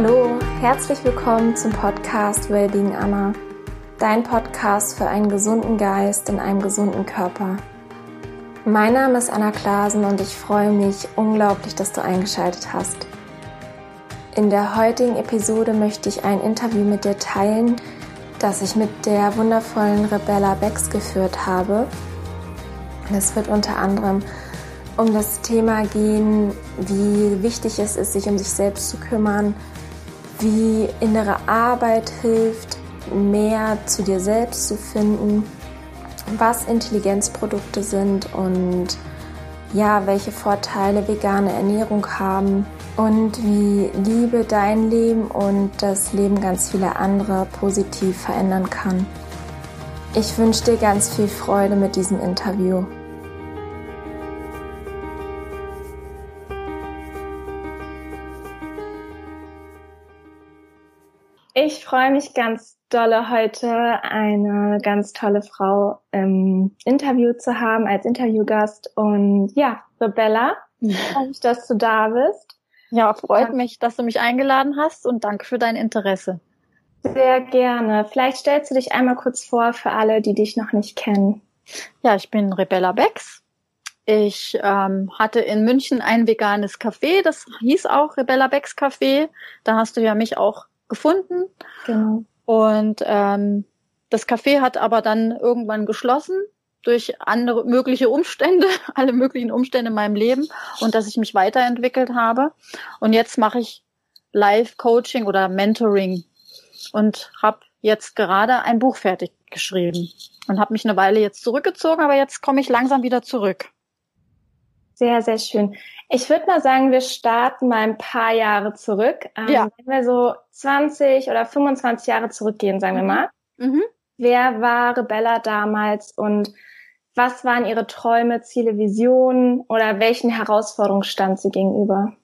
Hallo, herzlich willkommen zum Podcast Wellbeing Anna, dein Podcast für einen gesunden Geist in einem gesunden Körper. Mein Name ist Anna Klasen und ich freue mich unglaublich, dass du eingeschaltet hast. In der heutigen Episode möchte ich ein Interview mit dir teilen, das ich mit der wundervollen Rebella Becks geführt habe. Es wird unter anderem um das Thema gehen, wie wichtig es ist, sich um sich selbst zu kümmern, wie innere Arbeit hilft, mehr zu dir selbst zu finden, was Intelligenzprodukte sind und ja, welche Vorteile vegane Ernährung haben und wie Liebe dein Leben und das Leben ganz vieler anderer positiv verändern kann. Ich wünsche dir ganz viel Freude mit diesem Interview. Ich freue mich ganz dolle heute eine ganz tolle Frau im Interview zu haben als Interviewgast und ja, Rebella, freue mich, dass du da bist. Ja, freut mich, dass du mich eingeladen hast und danke für dein Interesse. Sehr gerne. Vielleicht stellst du dich einmal kurz vor für alle, die dich noch nicht kennen. Ja, ich bin Rebella Becks. Ich ähm, hatte in München ein veganes Café, das hieß auch Rebella Becks Café. Da hast du ja mich auch gefunden. Genau. Und ähm, das Café hat aber dann irgendwann geschlossen durch andere mögliche Umstände, alle möglichen Umstände in meinem Leben und dass ich mich weiterentwickelt habe. Und jetzt mache ich Live-Coaching oder Mentoring und habe jetzt gerade ein Buch fertig geschrieben und habe mich eine Weile jetzt zurückgezogen, aber jetzt komme ich langsam wieder zurück. Sehr, sehr schön. Ich würde mal sagen, wir starten mal ein paar Jahre zurück. Ähm, ja. Wenn wir so 20 oder 25 Jahre zurückgehen, sagen wir mhm. mal. Mhm. Wer war Rebella damals und was waren ihre Träume, Ziele, Visionen oder welchen Herausforderungen stand sie gegenüber?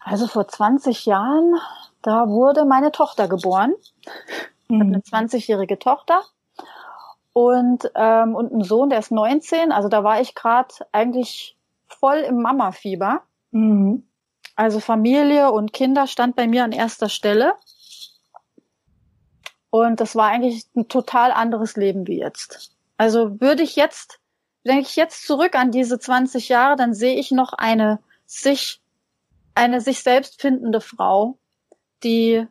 Also vor 20 Jahren, da wurde meine Tochter geboren. Ich habe eine 20-jährige mhm. Tochter und, ähm, und einen Sohn, der ist 19. Also da war ich gerade eigentlich voll im Mama-Fieber. Mhm. Also Familie und Kinder stand bei mir an erster Stelle. Und das war eigentlich ein total anderes Leben wie jetzt. Also würde ich jetzt, denke ich jetzt zurück an diese 20 Jahre, dann sehe ich noch eine sich, eine sich selbst findende Frau, die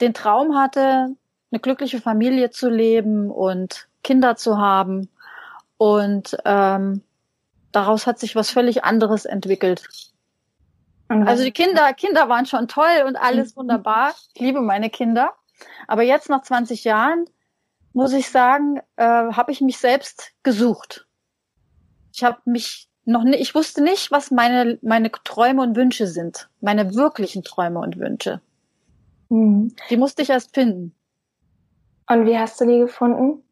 den Traum hatte, eine glückliche Familie zu leben und Kinder zu haben. Und ähm, daraus hat sich was völlig anderes entwickelt. Also die Kinder, Kinder waren schon toll und alles mhm. wunderbar. Ich liebe meine Kinder. Aber jetzt nach 20 Jahren muss ich sagen, äh, habe ich mich selbst gesucht. Ich habe mich noch nicht, ich wusste nicht, was meine meine Träume und Wünsche sind, meine wirklichen Träume und Wünsche. Mhm. Die musste ich erst finden. Und wie hast du die gefunden?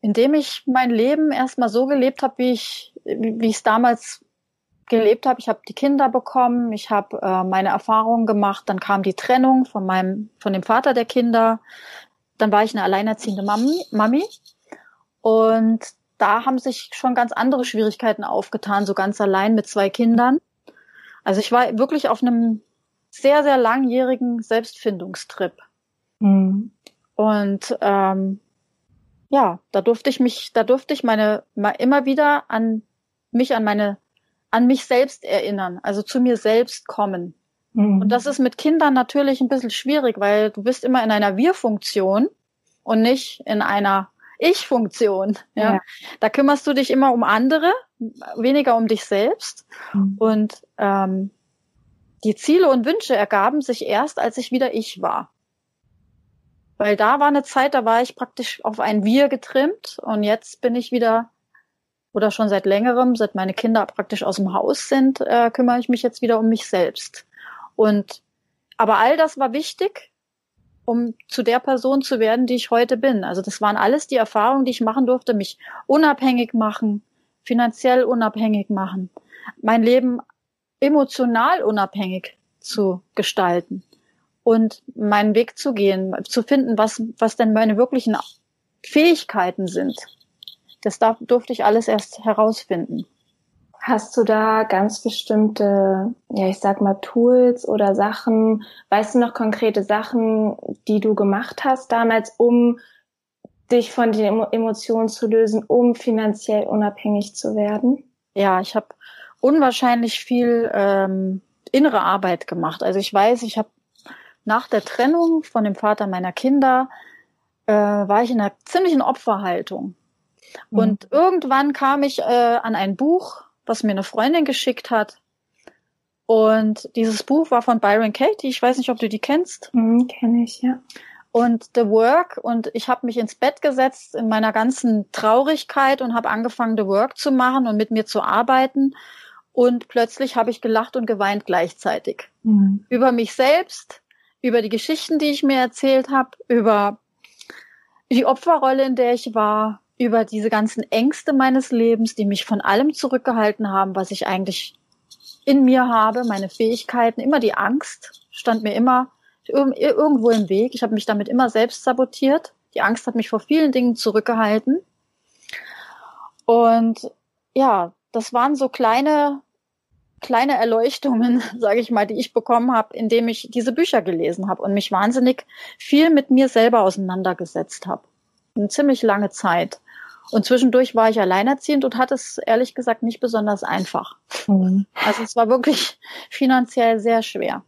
Indem ich mein Leben erstmal so gelebt habe, wie ich wie ich es damals gelebt habe. Ich habe die Kinder bekommen, ich habe äh, meine Erfahrungen gemacht, dann kam die Trennung von meinem, von dem Vater der Kinder, dann war ich eine alleinerziehende Mami, Mami und da haben sich schon ganz andere Schwierigkeiten aufgetan, so ganz allein mit zwei Kindern. Also ich war wirklich auf einem sehr, sehr langjährigen Selbstfindungstrip. Mhm. Und ähm, ja, da durfte ich mich, da durfte ich meine immer wieder an mich an meine an mich selbst erinnern, also zu mir selbst kommen. Mhm. Und das ist mit Kindern natürlich ein bisschen schwierig, weil du bist immer in einer Wir-Funktion und nicht in einer Ich-Funktion. Ja? ja? Da kümmerst du dich immer um andere, weniger um dich selbst. Mhm. Und ähm, die Ziele und Wünsche ergaben sich erst, als ich wieder ich war. Weil da war eine Zeit, da war ich praktisch auf ein Wir getrimmt und jetzt bin ich wieder oder schon seit längerem, seit meine Kinder praktisch aus dem Haus sind, äh, kümmere ich mich jetzt wieder um mich selbst. Und aber all das war wichtig, um zu der Person zu werden, die ich heute bin. Also das waren alles die Erfahrungen, die ich machen durfte, mich unabhängig machen, finanziell unabhängig machen, mein Leben emotional unabhängig zu gestalten und meinen Weg zu gehen, zu finden, was, was denn meine wirklichen Fähigkeiten sind. Das darf, durfte ich alles erst herausfinden. Hast du da ganz bestimmte, ja, ich sag mal, Tools oder Sachen, weißt du noch konkrete Sachen, die du gemacht hast damals, um dich von den Emotionen zu lösen, um finanziell unabhängig zu werden? Ja, ich habe unwahrscheinlich viel ähm, innere Arbeit gemacht. Also ich weiß, ich habe nach der Trennung von dem Vater meiner Kinder äh, war ich in einer ziemlichen Opferhaltung. Mhm. Und irgendwann kam ich äh, an ein Buch, was mir eine Freundin geschickt hat. Und dieses Buch war von Byron Katie. Ich weiß nicht, ob du die kennst. Mhm, Kenne ich, ja und The Work und ich habe mich ins Bett gesetzt in meiner ganzen Traurigkeit und habe angefangen, The Work zu machen und mit mir zu arbeiten. Und plötzlich habe ich gelacht und geweint gleichzeitig. Mhm. Über mich selbst, über die Geschichten, die ich mir erzählt habe, über die Opferrolle, in der ich war, über diese ganzen Ängste meines Lebens, die mich von allem zurückgehalten haben, was ich eigentlich in mir habe, meine Fähigkeiten, immer die Angst stand mir immer irgendwo im Weg. Ich habe mich damit immer selbst sabotiert. Die Angst hat mich vor vielen Dingen zurückgehalten. Und ja, das waren so kleine kleine Erleuchtungen, sage ich mal, die ich bekommen habe, indem ich diese Bücher gelesen habe und mich wahnsinnig viel mit mir selber auseinandergesetzt habe. Eine ziemlich lange Zeit. Und zwischendurch war ich alleinerziehend und hatte es ehrlich gesagt nicht besonders einfach. Mhm. Also es war wirklich finanziell sehr schwer.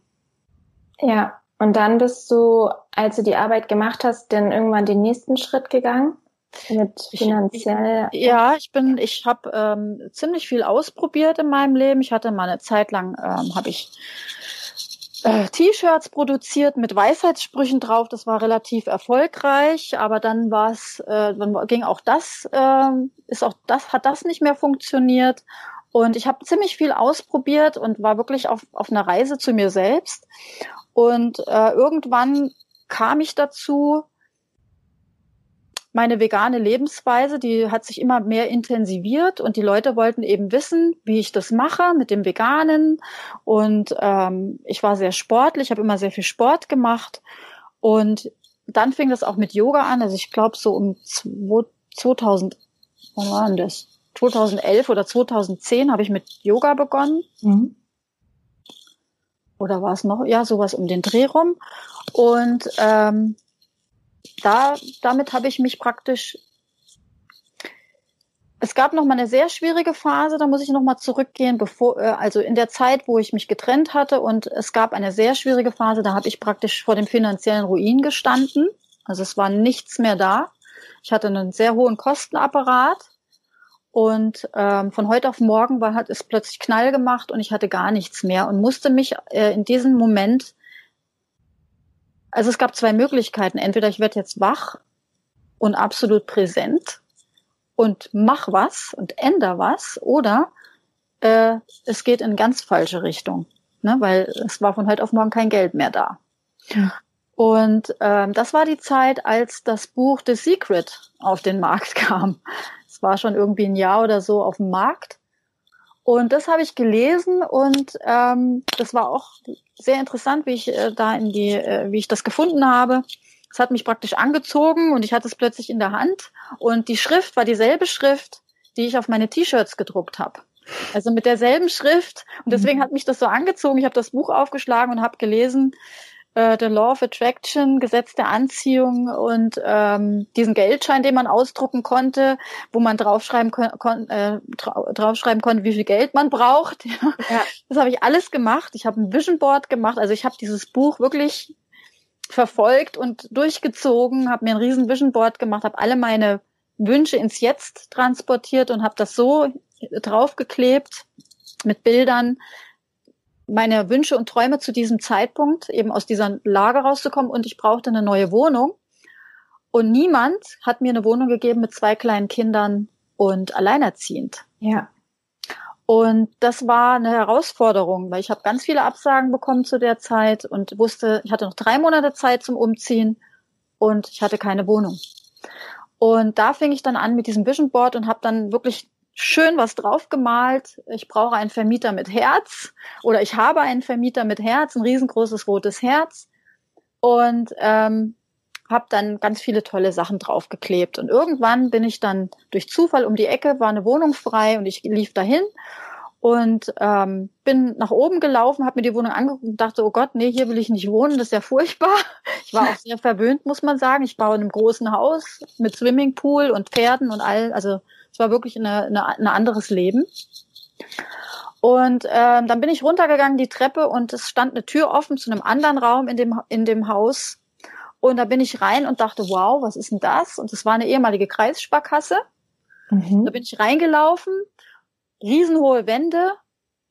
Ja, und dann bist du, als du die Arbeit gemacht hast, dann irgendwann den nächsten Schritt gegangen? Mit finanziell. Ich, ja, ich bin, ich habe ähm, ziemlich viel ausprobiert in meinem Leben. Ich hatte mal eine Zeit lang, ähm, habe ich äh, T-Shirts produziert mit Weisheitssprüchen drauf. Das war relativ erfolgreich, aber dann war es, äh, dann ging auch das, äh, ist auch das, hat das nicht mehr funktioniert. Und ich habe ziemlich viel ausprobiert und war wirklich auf, auf einer Reise zu mir selbst. Und äh, irgendwann kam ich dazu, meine vegane Lebensweise, die hat sich immer mehr intensiviert und die Leute wollten eben wissen, wie ich das mache mit dem Veganen. Und ähm, ich war sehr sportlich, habe immer sehr viel Sport gemacht. Und dann fing das auch mit Yoga an. Also ich glaube so um 2000, wann war denn das? 2011 oder 2010 habe ich mit Yoga begonnen. Mhm oder war es noch, ja, sowas um den Dreh rum. Und ähm, da, damit habe ich mich praktisch es gab noch mal eine sehr schwierige Phase, da muss ich noch mal zurückgehen, bevor äh, also in der Zeit, wo ich mich getrennt hatte und es gab eine sehr schwierige Phase, da habe ich praktisch vor dem finanziellen Ruin gestanden. Also es war nichts mehr da. Ich hatte einen sehr hohen Kostenapparat und ähm, von heute auf morgen war, hat es plötzlich Knall gemacht und ich hatte gar nichts mehr und musste mich äh, in diesem Moment, also es gab zwei Möglichkeiten. Entweder ich werde jetzt wach und absolut präsent und mach was und änder was, oder äh, es geht in ganz falsche Richtung, ne? weil es war von heute auf morgen kein Geld mehr da. Ja. Und ähm, das war die Zeit, als das Buch The Secret auf den Markt kam war schon irgendwie ein Jahr oder so auf dem Markt. Und das habe ich gelesen und ähm, das war auch sehr interessant, wie ich äh, da in die, äh, wie ich das gefunden habe. Es hat mich praktisch angezogen und ich hatte es plötzlich in der Hand und die Schrift war dieselbe Schrift, die ich auf meine T-Shirts gedruckt habe. Also mit derselben Schrift und deswegen mhm. hat mich das so angezogen. Ich habe das Buch aufgeschlagen und habe gelesen, äh, The Law of Attraction, Gesetz der Anziehung und ähm, diesen Geldschein, den man ausdrucken konnte, wo man draufschreiben, kon äh, draufschreiben konnte, wie viel Geld man braucht. Ja. Das habe ich alles gemacht. Ich habe ein Vision Board gemacht. Also ich habe dieses Buch wirklich verfolgt und durchgezogen, habe mir ein riesen Vision Board gemacht, habe alle meine Wünsche ins Jetzt transportiert und habe das so draufgeklebt mit Bildern, meine Wünsche und Träume zu diesem Zeitpunkt, eben aus dieser Lage rauszukommen und ich brauchte eine neue Wohnung. Und niemand hat mir eine Wohnung gegeben mit zwei kleinen Kindern und alleinerziehend. Ja. Und das war eine Herausforderung, weil ich habe ganz viele Absagen bekommen zu der Zeit und wusste, ich hatte noch drei Monate Zeit zum Umziehen und ich hatte keine Wohnung. Und da fing ich dann an mit diesem Vision Board und habe dann wirklich schön was draufgemalt. Ich brauche einen Vermieter mit Herz oder ich habe einen Vermieter mit Herz, ein riesengroßes rotes Herz und ähm, habe dann ganz viele tolle Sachen draufgeklebt. Und irgendwann bin ich dann durch Zufall um die Ecke, war eine Wohnung frei und ich lief dahin und ähm, bin nach oben gelaufen, habe mir die Wohnung angeguckt und dachte, oh Gott, nee, hier will ich nicht wohnen, das ist ja furchtbar. Ich war auch sehr verwöhnt, muss man sagen. Ich war in einem großen Haus mit Swimmingpool und Pferden und all, also es war wirklich eine, eine, ein anderes Leben. Und ähm, dann bin ich runtergegangen die Treppe und es stand eine Tür offen zu einem anderen Raum in dem in dem Haus. Und da bin ich rein und dachte, wow, was ist denn das? Und es war eine ehemalige Kreissparkasse. Mhm. Da bin ich reingelaufen riesenhohe Wände.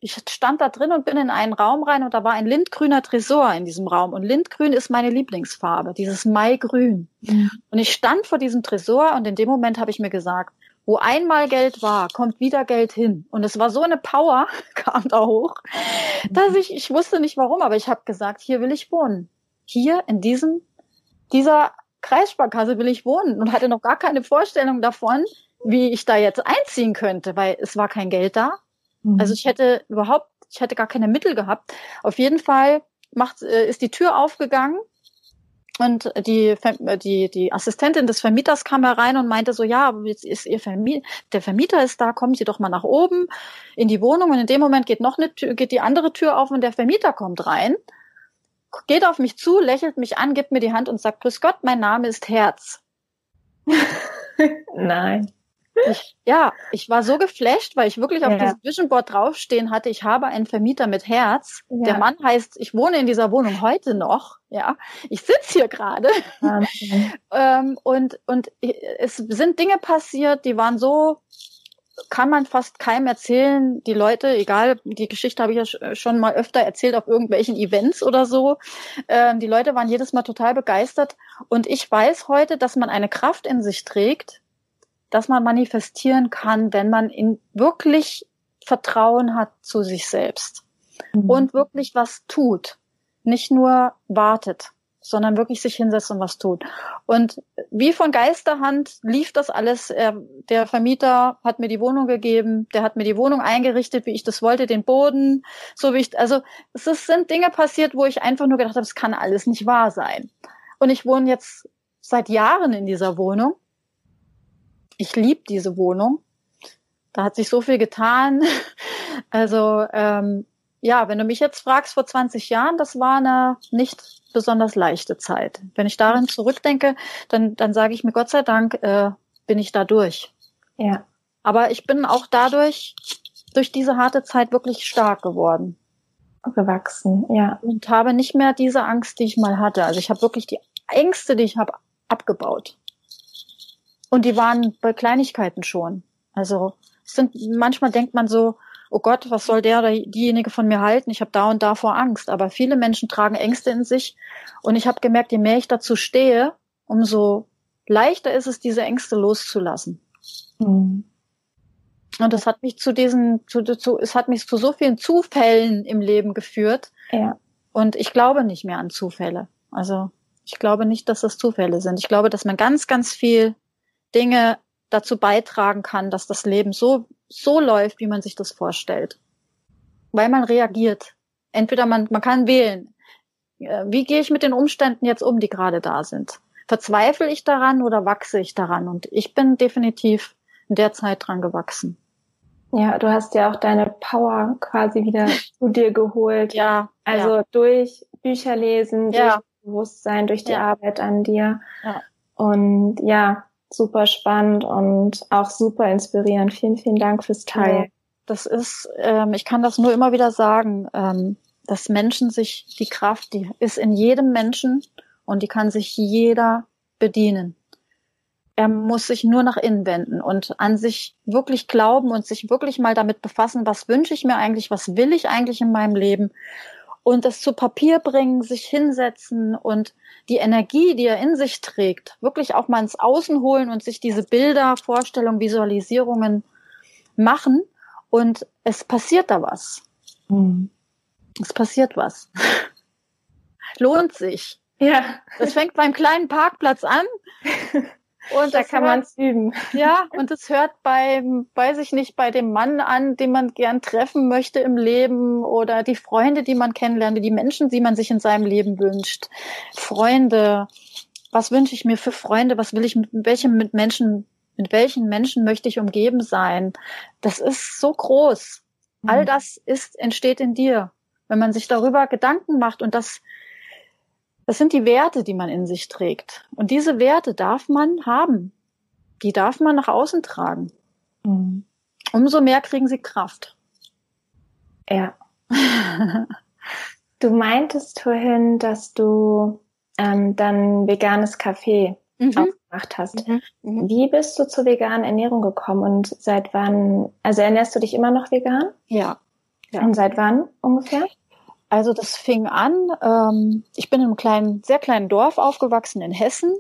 Ich stand da drin und bin in einen Raum rein und da war ein lindgrüner Tresor in diesem Raum. Und lindgrün ist meine Lieblingsfarbe, dieses Maigrün. Mhm. Und ich stand vor diesem Tresor und in dem Moment habe ich mir gesagt, wo einmal Geld war, kommt wieder Geld hin. Und es war so eine Power, kam da hoch, dass ich, ich wusste nicht warum, aber ich habe gesagt, hier will ich wohnen. Hier in diesem, dieser Kreissparkasse will ich wohnen und hatte noch gar keine Vorstellung davon, wie ich da jetzt einziehen könnte, weil es war kein Geld da. Mhm. Also ich hätte überhaupt, ich hätte gar keine Mittel gehabt. Auf jeden Fall macht, äh, ist die Tür aufgegangen und die, die, die Assistentin des Vermieters kam herein und meinte so, ja, jetzt ist ihr Vermieter, der Vermieter ist da, kommen Sie doch mal nach oben in die Wohnung. Und in dem Moment geht noch eine Tür, geht die andere Tür auf und der Vermieter kommt rein, geht auf mich zu, lächelt mich an, gibt mir die Hand und sagt, Grüß Gott, mein Name ist Herz. Nein. Ich, ja, ich war so geflasht, weil ich wirklich auf ja. diesem Vision Board draufstehen hatte, ich habe einen Vermieter mit Herz. Ja. Der Mann heißt, ich wohne in dieser Wohnung heute noch. Ja, ich sitze hier gerade. ähm, und, und es sind Dinge passiert, die waren so, kann man fast keinem erzählen. Die Leute, egal, die Geschichte habe ich ja schon mal öfter erzählt auf irgendwelchen Events oder so. Ähm, die Leute waren jedes Mal total begeistert. Und ich weiß heute, dass man eine Kraft in sich trägt, dass man manifestieren kann, wenn man in wirklich Vertrauen hat zu sich selbst mhm. und wirklich was tut, nicht nur wartet, sondern wirklich sich hinsetzt und was tut. Und wie von Geisterhand lief das alles. Der Vermieter hat mir die Wohnung gegeben, der hat mir die Wohnung eingerichtet, wie ich das wollte, den Boden, so wie ich, also es sind Dinge passiert, wo ich einfach nur gedacht habe, es kann alles nicht wahr sein. Und ich wohne jetzt seit Jahren in dieser Wohnung ich liebe diese Wohnung. Da hat sich so viel getan. Also ähm, ja, wenn du mich jetzt fragst, vor 20 Jahren, das war eine nicht besonders leichte Zeit. Wenn ich darin zurückdenke, dann, dann sage ich mir, Gott sei Dank äh, bin ich da durch. Ja. Aber ich bin auch dadurch, durch diese harte Zeit wirklich stark geworden. Gewachsen, ja. Und habe nicht mehr diese Angst, die ich mal hatte. Also ich habe wirklich die Ängste, die ich habe, abgebaut. Und die waren bei Kleinigkeiten schon. Also es sind manchmal denkt man so, oh Gott, was soll der oder diejenige von mir halten? Ich habe da und da vor Angst. Aber viele Menschen tragen Ängste in sich. Und ich habe gemerkt, je mehr ich dazu stehe, umso leichter ist es, diese Ängste loszulassen. Mhm. Und das hat mich zu diesen, zu, zu, es hat mich zu so vielen Zufällen im Leben geführt. Ja. Und ich glaube nicht mehr an Zufälle. Also ich glaube nicht, dass das Zufälle sind. Ich glaube, dass man ganz, ganz viel Dinge dazu beitragen kann, dass das Leben so, so läuft, wie man sich das vorstellt. Weil man reagiert. Entweder man, man kann wählen. Äh, wie gehe ich mit den Umständen jetzt um, die gerade da sind? Verzweifle ich daran oder wachse ich daran? Und ich bin definitiv in der Zeit dran gewachsen. Ja, du hast ja auch deine Power quasi wieder zu dir geholt. Ja. Also ja. durch Bücher lesen, ja. durch Bewusstsein, durch die ja. Arbeit an dir. Ja. Und ja, super spannend und auch super inspirierend. Vielen, vielen Dank fürs Teilen. Das ist, ähm, ich kann das nur immer wieder sagen, ähm, dass Menschen sich die Kraft, die ist in jedem Menschen und die kann sich jeder bedienen. Er muss sich nur nach innen wenden und an sich wirklich glauben und sich wirklich mal damit befassen, was wünsche ich mir eigentlich, was will ich eigentlich in meinem Leben und das zu Papier bringen, sich hinsetzen und die Energie, die er in sich trägt, wirklich auch mal ins Außen holen und sich diese Bilder, Vorstellungen, Visualisierungen machen und es passiert da was. Mhm. Es passiert was. Lohnt sich. Ja. Das fängt beim kleinen Parkplatz an Und da kann man es üben. Ja, und es hört beim, weiß ich nicht, bei dem Mann an, den man gern treffen möchte im Leben oder die Freunde, die man kennenlernt, die Menschen, die man sich in seinem Leben wünscht. Freunde. Was wünsche ich mir für Freunde? Was will ich mit welchem mit Menschen, mit welchen Menschen möchte ich umgeben sein? Das ist so groß. All das ist, entsteht in dir. Wenn man sich darüber Gedanken macht und das, das sind die Werte, die man in sich trägt. Und diese Werte darf man haben. Die darf man nach außen tragen. Mhm. Umso mehr kriegen sie Kraft. Ja. du meintest vorhin, dass du ähm, dann veganes Kaffee mhm. aufgemacht hast. Mhm. Mhm. Wie bist du zur veganen Ernährung gekommen und seit wann, also ernährst du dich immer noch vegan? Ja. ja. Und seit wann ungefähr? Also das fing an, ähm, ich bin in einem kleinen, sehr kleinen Dorf aufgewachsen in Hessen.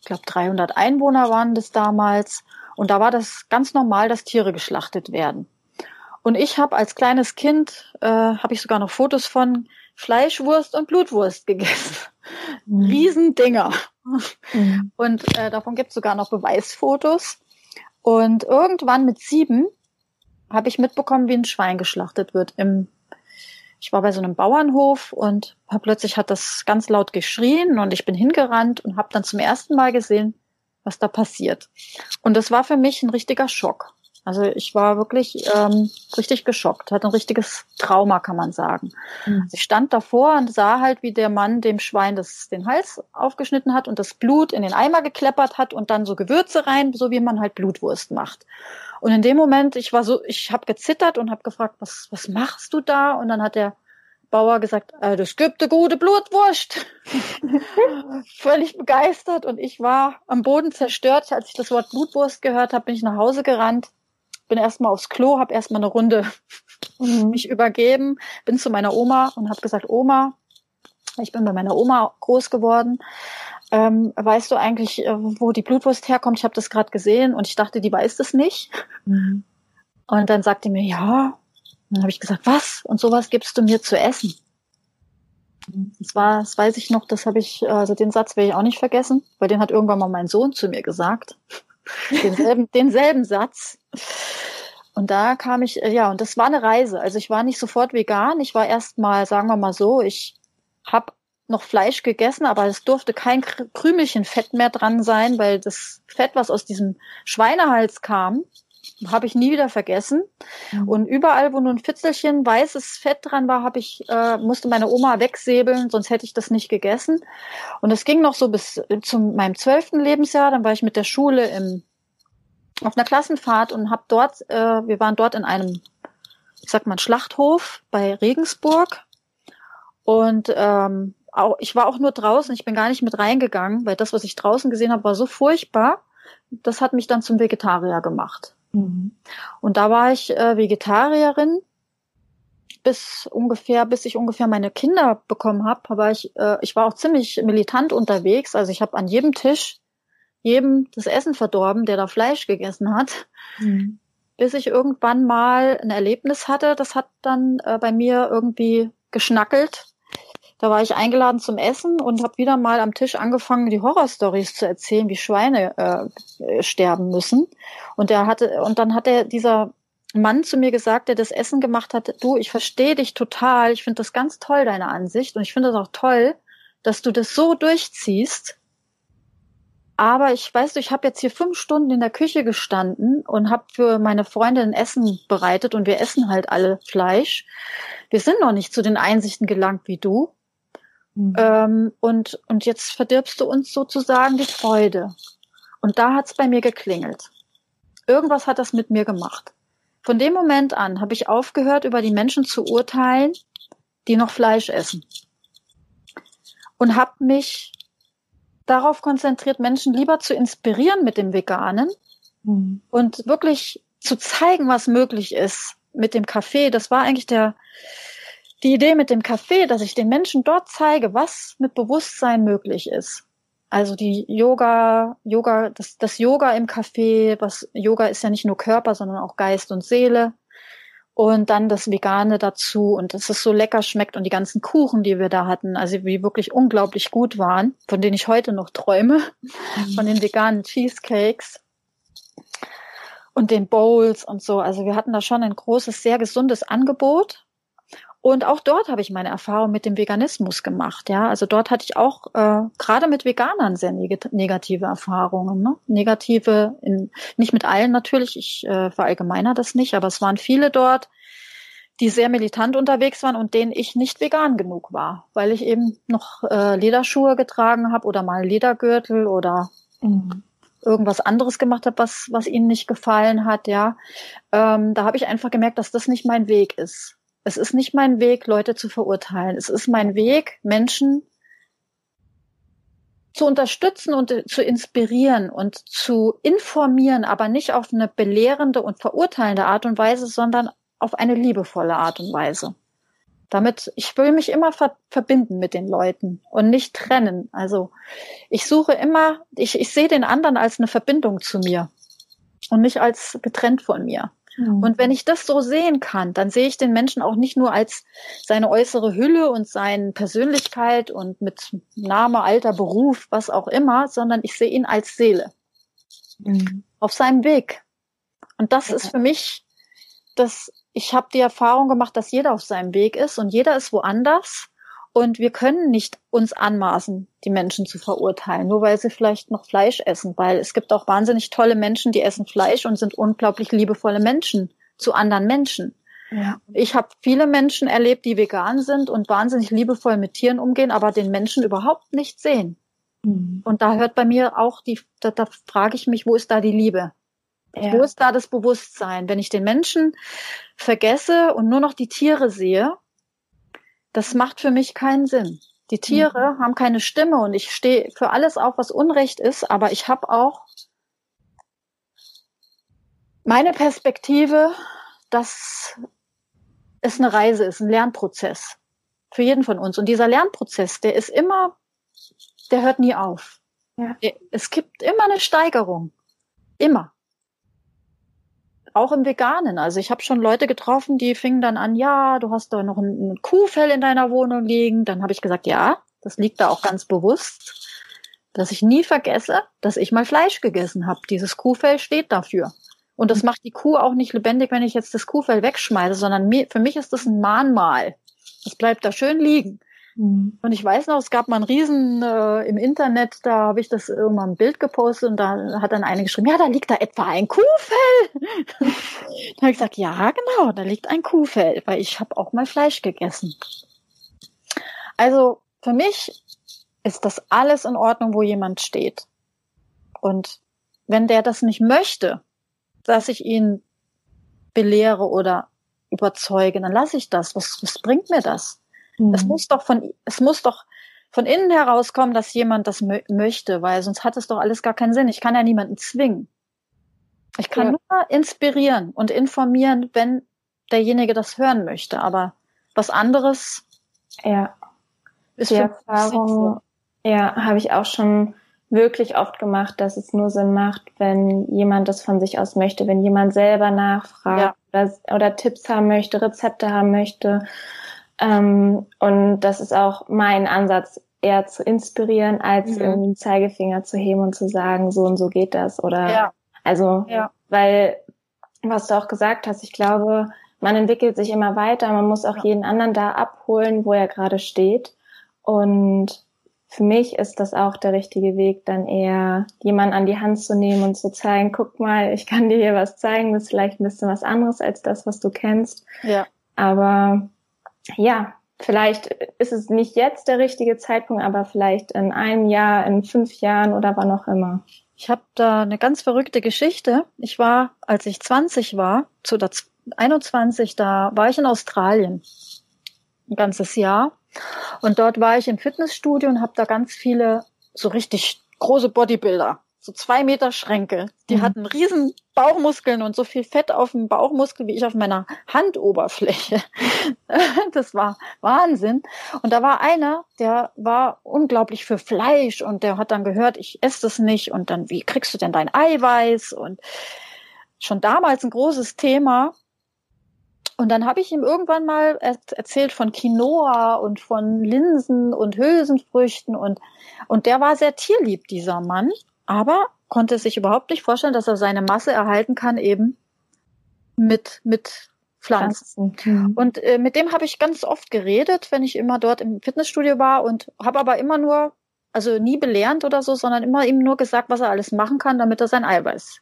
Ich glaube 300 Einwohner waren das damals. Und da war das ganz normal, dass Tiere geschlachtet werden. Und ich habe als kleines Kind, äh, habe ich sogar noch Fotos von Fleischwurst und Blutwurst gegessen. Mhm. Riesendinger. Mhm. Und äh, davon gibt es sogar noch Beweisfotos. Und irgendwann mit sieben habe ich mitbekommen, wie ein Schwein geschlachtet wird. Im, ich war bei so einem Bauernhof und plötzlich hat das ganz laut geschrien und ich bin hingerannt und habe dann zum ersten Mal gesehen, was da passiert. Und das war für mich ein richtiger Schock. Also ich war wirklich ähm, richtig geschockt, hatte ein richtiges Trauma, kann man sagen. Mhm. Also ich stand davor und sah halt, wie der Mann dem Schwein das, den Hals aufgeschnitten hat und das Blut in den Eimer gekleppert hat und dann so Gewürze rein, so wie man halt Blutwurst macht. Und in dem Moment, ich war so, ich habe gezittert und habe gefragt, was, was machst du da? Und dann hat der Bauer gesagt, äh, das gibt eine gute Blutwurst. Völlig begeistert und ich war am Boden zerstört. Als ich das Wort Blutwurst gehört habe, bin ich nach Hause gerannt bin erstmal aufs Klo, habe erstmal eine Runde mhm. mich übergeben, bin zu meiner Oma und habe gesagt, Oma, ich bin bei meiner Oma groß geworden. Ähm, weißt du eigentlich, äh, wo die Blutwurst herkommt? Ich habe das gerade gesehen und ich dachte, die weiß das nicht. Mhm. Und dann sagte mir, ja. Und dann habe ich gesagt, was? Und sowas gibst du mir zu essen? Das war, das weiß ich noch, das habe ich, also den Satz werde ich auch nicht vergessen, weil den hat irgendwann mal mein Sohn zu mir gesagt. Denselben, denselben Satz. Und da kam ich, äh, ja, und das war eine Reise. Also ich war nicht sofort vegan. Ich war erst mal, sagen wir mal so, ich habe noch Fleisch gegessen, aber es durfte kein Krümelchen Fett mehr dran sein, weil das Fett, was aus diesem Schweinehals kam, habe ich nie wieder vergessen. Mhm. Und überall, wo nur ein Fitzelchen weißes Fett dran war, habe ich äh, musste meine Oma wegsäbeln, sonst hätte ich das nicht gegessen. Und es ging noch so bis zu meinem zwölften Lebensjahr. Dann war ich mit der Schule im auf einer Klassenfahrt und habe dort, äh, wir waren dort in einem, ich sag mal, Schlachthof bei Regensburg und ähm, auch, ich war auch nur draußen, ich bin gar nicht mit reingegangen, weil das, was ich draußen gesehen habe, war so furchtbar. Das hat mich dann zum Vegetarier gemacht. Mhm. Und da war ich äh, Vegetarierin bis ungefähr, bis ich ungefähr meine Kinder bekommen habe, war ich, äh, ich war auch ziemlich militant unterwegs. Also ich habe an jedem Tisch jedem das Essen verdorben, der da Fleisch gegessen hat. Mhm. Bis ich irgendwann mal ein Erlebnis hatte, das hat dann äh, bei mir irgendwie geschnackelt. Da war ich eingeladen zum Essen und habe wieder mal am Tisch angefangen, die Horrorstories zu erzählen, wie Schweine äh, sterben müssen. Und der hatte, und dann hat er dieser Mann zu mir gesagt, der das Essen gemacht hat, du, ich verstehe dich total, ich finde das ganz toll, deine Ansicht, und ich finde das auch toll, dass du das so durchziehst. Aber ich weiß, ich habe jetzt hier fünf Stunden in der Küche gestanden und habe für meine Freundin Essen bereitet und wir essen halt alle Fleisch. Wir sind noch nicht zu den Einsichten gelangt wie du. Mhm. Ähm, und, und jetzt verdirbst du uns sozusagen die Freude. Und da hat's bei mir geklingelt. Irgendwas hat das mit mir gemacht. Von dem Moment an habe ich aufgehört, über die Menschen zu urteilen, die noch Fleisch essen. Und habe mich darauf konzentriert, Menschen lieber zu inspirieren mit dem Veganen mhm. und wirklich zu zeigen, was möglich ist mit dem Kaffee. Das war eigentlich der, die Idee mit dem Kaffee, dass ich den Menschen dort zeige, was mit Bewusstsein möglich ist. Also die Yoga, Yoga, das, das Yoga im Kaffee, was Yoga ist ja nicht nur Körper, sondern auch Geist und Seele und dann das Vegane dazu und dass es so lecker schmeckt und die ganzen Kuchen, die wir da hatten, also wie wirklich unglaublich gut waren, von denen ich heute noch träume, mhm. von den veganen Cheesecakes und den Bowls und so. Also wir hatten da schon ein großes, sehr gesundes Angebot. Und auch dort habe ich meine Erfahrung mit dem Veganismus gemacht. Ja, also dort hatte ich auch äh, gerade mit Veganern sehr neg negative Erfahrungen. Ne? Negative, in, nicht mit allen natürlich. Ich äh, verallgemeiner das nicht, aber es waren viele dort, die sehr militant unterwegs waren und denen ich nicht vegan genug war, weil ich eben noch äh, Lederschuhe getragen habe oder mal Ledergürtel oder mhm. irgendwas anderes gemacht habe, was was ihnen nicht gefallen hat. Ja, ähm, da habe ich einfach gemerkt, dass das nicht mein Weg ist. Es ist nicht mein Weg, Leute zu verurteilen. Es ist mein Weg, Menschen zu unterstützen und äh, zu inspirieren und zu informieren, aber nicht auf eine belehrende und verurteilende Art und Weise, sondern auf eine liebevolle Art und Weise. Damit, ich will mich immer ver verbinden mit den Leuten und nicht trennen. Also ich suche immer, ich, ich sehe den anderen als eine Verbindung zu mir und nicht als getrennt von mir. Mhm. Und wenn ich das so sehen kann, dann sehe ich den Menschen auch nicht nur als seine äußere Hülle und seine Persönlichkeit und mit Name, Alter, Beruf, was auch immer, sondern ich sehe ihn als Seele. Mhm. Auf seinem Weg. Und das ja. ist für mich das ich habe die Erfahrung gemacht, dass jeder auf seinem Weg ist und jeder ist woanders. Und wir können nicht uns anmaßen, die Menschen zu verurteilen, nur weil sie vielleicht noch Fleisch essen, weil es gibt auch wahnsinnig tolle Menschen, die essen Fleisch und sind unglaublich liebevolle Menschen zu anderen Menschen. Ja. Ich habe viele Menschen erlebt, die vegan sind und wahnsinnig liebevoll mit Tieren umgehen, aber den Menschen überhaupt nicht sehen. Mhm. Und da hört bei mir auch die, da, da frage ich mich, wo ist da die Liebe? Ja. Wo ist da das Bewusstsein? Wenn ich den Menschen vergesse und nur noch die Tiere sehe, das macht für mich keinen Sinn. Die Tiere mhm. haben keine Stimme und ich stehe für alles auf, was Unrecht ist, aber ich habe auch meine Perspektive, dass es eine Reise ist, ein Lernprozess für jeden von uns. Und dieser Lernprozess, der ist immer, der hört nie auf. Ja. Es gibt immer eine Steigerung. Immer auch im Veganen. Also ich habe schon Leute getroffen, die fingen dann an, ja, du hast da noch ein, ein Kuhfell in deiner Wohnung liegen. Dann habe ich gesagt, ja, das liegt da auch ganz bewusst, dass ich nie vergesse, dass ich mal Fleisch gegessen habe. Dieses Kuhfell steht dafür. Und das macht die Kuh auch nicht lebendig, wenn ich jetzt das Kuhfell wegschmeiße, sondern mir, für mich ist das ein Mahnmal. Das bleibt da schön liegen. Mhm. Und ich weiß noch, es gab mal einen Riesen äh, im Internet, da habe ich das irgendwann ein Bild gepostet und da hat dann eine geschrieben, ja, da liegt da etwa ein Kuhfell. da habe ich gesagt, ja, genau, da liegt ein Kuhfell, weil ich habe auch mal Fleisch gegessen. Also für mich ist das alles in Ordnung, wo jemand steht. Und wenn der das nicht möchte, dass ich ihn belehre oder überzeuge, dann lasse ich das. Was, was bringt mir das? Mhm. Es muss doch von, es muss doch von innen herauskommen, dass jemand das mö möchte, weil sonst hat es doch alles gar keinen Sinn. Ich kann ja niemanden zwingen. Ich kann ja. nur inspirieren und informieren, wenn derjenige das hören möchte. Aber was anderes, ja, ist die Erfahrung, ja, habe ich auch schon wirklich oft gemacht, dass es nur Sinn macht, wenn jemand das von sich aus möchte, wenn jemand selber nachfragt ja. oder, oder Tipps haben möchte, Rezepte haben möchte ähm, und das ist auch mein Ansatz, eher zu inspirieren, als mhm. irgendwie einen Zeigefinger zu heben und zu sagen, so und so geht das. Oder ja. also, ja. weil, was du auch gesagt hast, ich glaube, man entwickelt sich immer weiter, man muss auch ja. jeden anderen da abholen, wo er gerade steht. Und für mich ist das auch der richtige Weg, dann eher jemanden an die Hand zu nehmen und zu zeigen, guck mal, ich kann dir hier was zeigen, das ist vielleicht ein bisschen was anderes als das, was du kennst. Ja. Aber ja, vielleicht ist es nicht jetzt der richtige Zeitpunkt, aber vielleicht in einem Jahr, in fünf Jahren oder wann auch immer. Ich habe da eine ganz verrückte Geschichte. Ich war, als ich 20 war, zu der 21, da war ich in Australien ein ganzes Jahr und dort war ich im Fitnessstudio und habe da ganz viele so richtig große Bodybuilder so zwei Meter Schränke. Die mhm. hatten riesen Bauchmuskeln und so viel Fett auf dem Bauchmuskel wie ich auf meiner Handoberfläche. das war Wahnsinn. Und da war einer, der war unglaublich für Fleisch und der hat dann gehört, ich esse das nicht und dann, wie kriegst du denn dein Eiweiß? Und schon damals ein großes Thema. Und dann habe ich ihm irgendwann mal erzählt von Quinoa und von Linsen und Hülsenfrüchten und und der war sehr tierlieb dieser Mann aber konnte sich überhaupt nicht vorstellen, dass er seine Masse erhalten kann eben mit, mit Pflanzen. Mhm. Und äh, mit dem habe ich ganz oft geredet, wenn ich immer dort im Fitnessstudio war und habe aber immer nur, also nie belernt oder so, sondern immer ihm nur gesagt, was er alles machen kann, damit er sein Eiweiß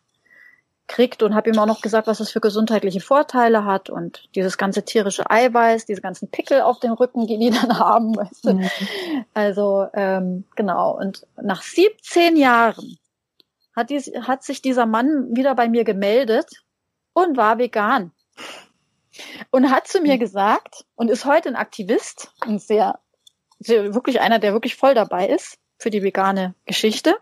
kriegt und habe ihm auch noch gesagt, was es für gesundheitliche Vorteile hat und dieses ganze tierische Eiweiß, diese ganzen Pickel auf dem Rücken, die die dann haben. Weißt du? mhm. Also ähm, genau. Und nach 17 Jahren hat, dies, hat sich dieser Mann wieder bei mir gemeldet und war vegan. Und hat zu mir gesagt und ist heute ein Aktivist und sehr, sehr wirklich einer, der wirklich voll dabei ist für die vegane Geschichte.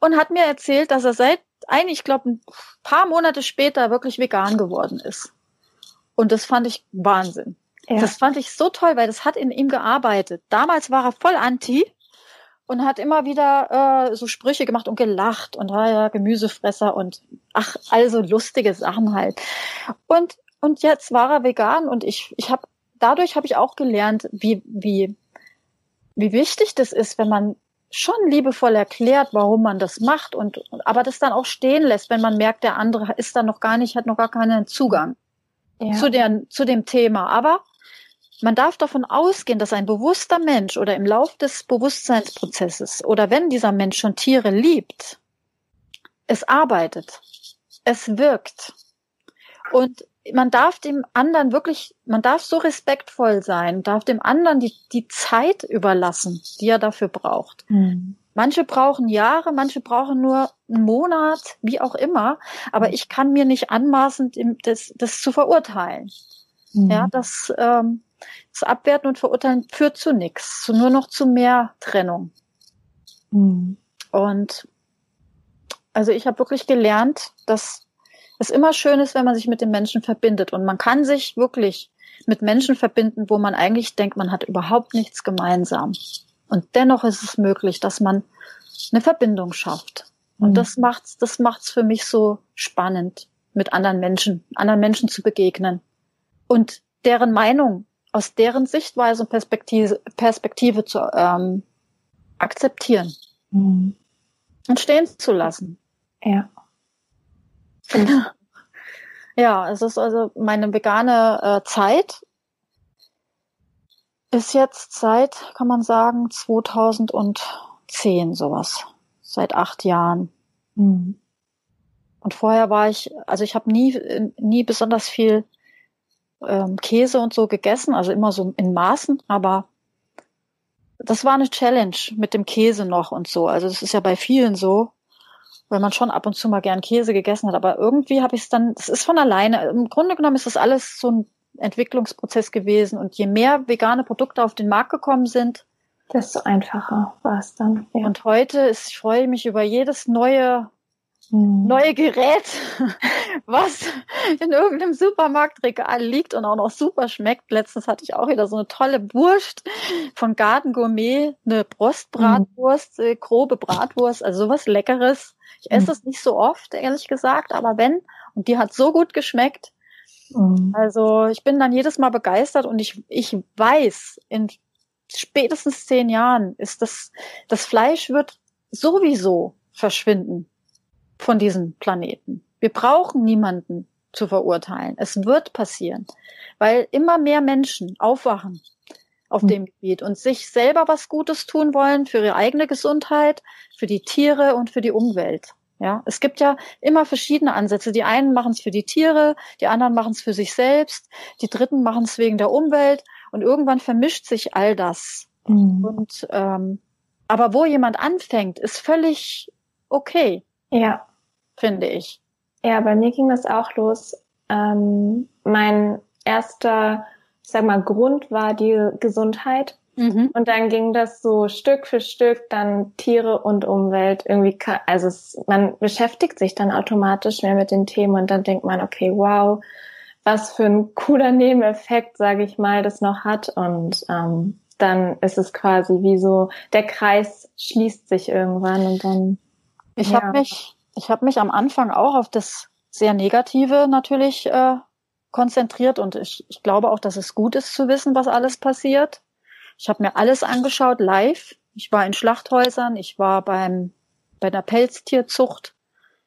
Und hat mir erzählt, dass er seit eigentlich, ich glaube, ein paar Monate später wirklich vegan geworden ist. Und das fand ich Wahnsinn. Ja. Das fand ich so toll, weil das hat in ihm gearbeitet. Damals war er voll anti und hat immer wieder äh, so Sprüche gemacht und gelacht und ah ja, Gemüsefresser und ach, also lustige Sachen halt. Und und jetzt war er vegan und ich ich habe dadurch habe ich auch gelernt, wie wie wie wichtig das ist, wenn man schon liebevoll erklärt, warum man das macht und aber das dann auch stehen lässt, wenn man merkt, der andere ist da noch gar nicht, hat noch gar keinen Zugang ja. zu der zu dem Thema. Aber man darf davon ausgehen, dass ein bewusster Mensch oder im Lauf des Bewusstseinsprozesses oder wenn dieser Mensch schon Tiere liebt, es arbeitet, es wirkt und man darf dem anderen wirklich, man darf so respektvoll sein, darf dem anderen die, die Zeit überlassen, die er dafür braucht. Mhm. Manche brauchen Jahre, manche brauchen nur einen Monat, wie auch immer. Aber hm. ich kann mir nicht anmaßen, das, das zu verurteilen. Mhm. Ja, das, ähm, das Abwerten und Verurteilen führt zu nichts, nur noch zu mehr Trennung. Mhm. Und also ich habe wirklich gelernt, dass es immer schön ist, wenn man sich mit den Menschen verbindet. Und man kann sich wirklich mit Menschen verbinden, wo man eigentlich denkt, man hat überhaupt nichts gemeinsam. Und dennoch ist es möglich, dass man eine Verbindung schafft. Und mhm. das macht's, das macht's für mich so spannend, mit anderen Menschen, anderen Menschen zu begegnen. Und deren Meinung, aus deren Sichtweise und Perspektive, Perspektive zu ähm, akzeptieren. Mhm. Und stehen zu lassen. Ja. Ja, es ist also meine vegane äh, Zeit ist jetzt seit, kann man sagen, 2010 sowas. Seit acht Jahren. Mhm. Und vorher war ich, also ich habe nie, nie besonders viel ähm, Käse und so gegessen, also immer so in Maßen, aber das war eine Challenge mit dem Käse noch und so. Also das ist ja bei vielen so weil man schon ab und zu mal gern Käse gegessen hat. Aber irgendwie habe ich es dann, das ist von alleine. Im Grunde genommen ist das alles so ein Entwicklungsprozess gewesen. Und je mehr vegane Produkte auf den Markt gekommen sind, desto einfacher war es dann. Ja. Und heute ist, ich freue mich über jedes neue hm. neue Gerät, was in irgendeinem Supermarktregal liegt und auch noch super schmeckt. Letztens hatte ich auch wieder so eine tolle Wurst von Garten Gourmet, eine Brustbratwurst, mhm. grobe Bratwurst, also sowas Leckeres. Ich esse mhm. es nicht so oft, ehrlich gesagt, aber wenn, und die hat so gut geschmeckt. Mhm. Also ich bin dann jedes Mal begeistert und ich, ich weiß, in spätestens zehn Jahren ist das, das Fleisch wird sowieso verschwinden von diesem Planeten. Wir brauchen niemanden zu verurteilen. Es wird passieren, weil immer mehr Menschen aufwachen auf mhm. dem Gebiet und sich selber was Gutes tun wollen für ihre eigene Gesundheit, für die Tiere und für die Umwelt. Ja, es gibt ja immer verschiedene Ansätze. Die einen machen es für die Tiere, die anderen machen es für sich selbst, die Dritten machen es wegen der Umwelt und irgendwann vermischt sich all das. Mhm. Und ähm, aber wo jemand anfängt, ist völlig okay. Ja, finde ich. Ja, bei mir ging das auch los. Ähm, mein erster ich sag mal, Grund war die Gesundheit. Mhm. Und dann ging das so Stück für Stück, dann Tiere und Umwelt irgendwie, also es, man beschäftigt sich dann automatisch mehr mit den Themen und dann denkt man, okay, wow, was für ein cooler Nebeneffekt, sage ich mal, das noch hat. Und ähm, dann ist es quasi wie so, der Kreis schließt sich irgendwann und dann. Ich ja. habe mich, ich habe mich am Anfang auch auf das sehr Negative natürlich äh, konzentriert und ich, ich glaube auch, dass es gut ist zu wissen, was alles passiert. Ich habe mir alles angeschaut, live. Ich war in Schlachthäusern, ich war beim bei der Pelztierzucht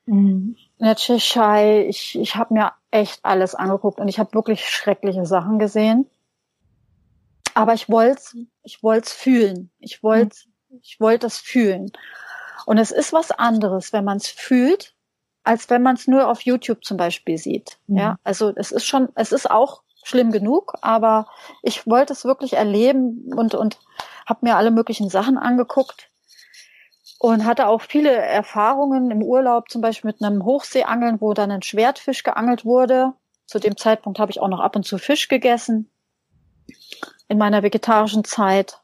mhm. in der Tschechei. Ich, ich habe mir echt alles angeguckt und ich habe wirklich schreckliche Sachen gesehen. Aber ich wollte ich wollte es fühlen. Ich wollte ich wollte es fühlen. Und es ist was anderes, wenn man es fühlt, als wenn man es nur auf YouTube zum Beispiel sieht. Mhm. Ja, also es ist schon, es ist auch schlimm genug, aber ich wollte es wirklich erleben und und habe mir alle möglichen Sachen angeguckt und hatte auch viele Erfahrungen im Urlaub, zum Beispiel mit einem Hochseeangeln, wo dann ein Schwertfisch geangelt wurde. Zu dem Zeitpunkt habe ich auch noch ab und zu Fisch gegessen in meiner vegetarischen Zeit,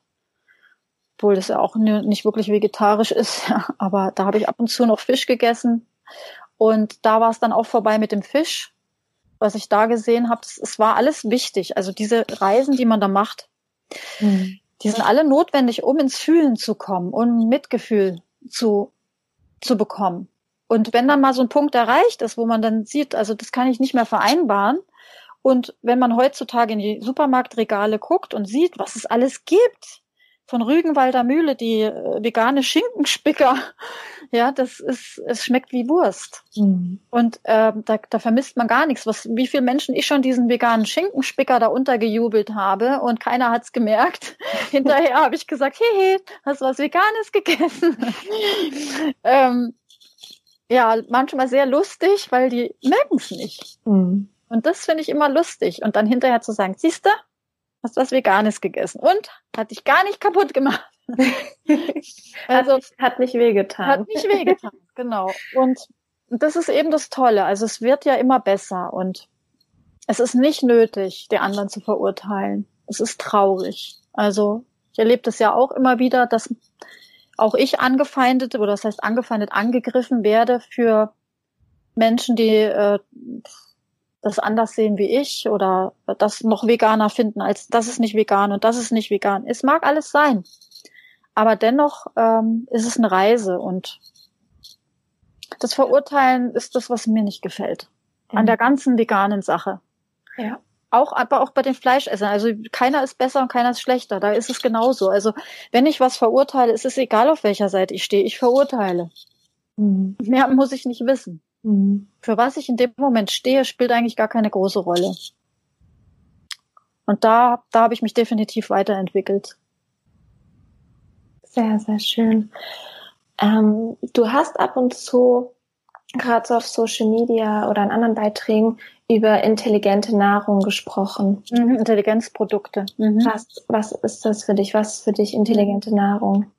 obwohl das ja auch nicht wirklich vegetarisch ist, ja, aber da habe ich ab und zu noch Fisch gegessen und da war es dann auch vorbei mit dem Fisch. Was ich da gesehen habe, es war alles wichtig. Also diese Reisen, die man da macht, mhm. die sind alle notwendig, um ins Fühlen zu kommen, um Mitgefühl zu, zu bekommen. Und wenn dann mal so ein Punkt erreicht ist, wo man dann sieht, also das kann ich nicht mehr vereinbaren. Und wenn man heutzutage in die Supermarktregale guckt und sieht, was es alles gibt, von Rügenwalder Mühle, die äh, vegane Schinkenspicker. Ja, das ist, es schmeckt wie Wurst. Mhm. Und äh, da, da vermisst man gar nichts. Was, wie viele Menschen ich schon diesen veganen Schinkenspicker da untergejubelt habe und keiner hat's gemerkt. Hinterher habe ich gesagt, hey, hey, hast du was Veganes gegessen? ähm, ja, manchmal sehr lustig, weil die merken's nicht. Mhm. Und das finde ich immer lustig. Und dann hinterher zu sagen, siehste, hast was Veganes gegessen und hat dich gar nicht kaputt gemacht. also hat, hat nicht wehgetan. Hat nicht wehgetan, genau. Und das ist eben das Tolle. Also es wird ja immer besser und es ist nicht nötig, die anderen zu verurteilen. Es ist traurig. Also ich erlebe das ja auch immer wieder, dass auch ich angefeindet oder das heißt angefeindet angegriffen werde für Menschen, die äh, das anders sehen wie ich oder das noch veganer finden als das ist nicht vegan und das ist nicht vegan. Es mag alles sein. Aber dennoch ähm, ist es eine Reise und das Verurteilen ist das, was mir nicht gefällt. Mhm. An der ganzen veganen Sache. Ja. Auch, aber auch bei den Fleischessern. Also keiner ist besser und keiner ist schlechter. Da ist es genauso. Also wenn ich was verurteile, ist es egal, auf welcher Seite ich stehe. Ich verurteile. Mhm. Mehr muss ich nicht wissen. Mhm. Für was ich in dem Moment stehe, spielt eigentlich gar keine große Rolle. Und da, da habe ich mich definitiv weiterentwickelt. Sehr, sehr schön. Ähm, du hast ab und zu, gerade so auf Social Media oder in anderen Beiträgen, über intelligente Nahrung gesprochen. Mhm, Intelligenzprodukte. Mhm. Was, was ist das für dich? Was ist für dich intelligente Nahrung?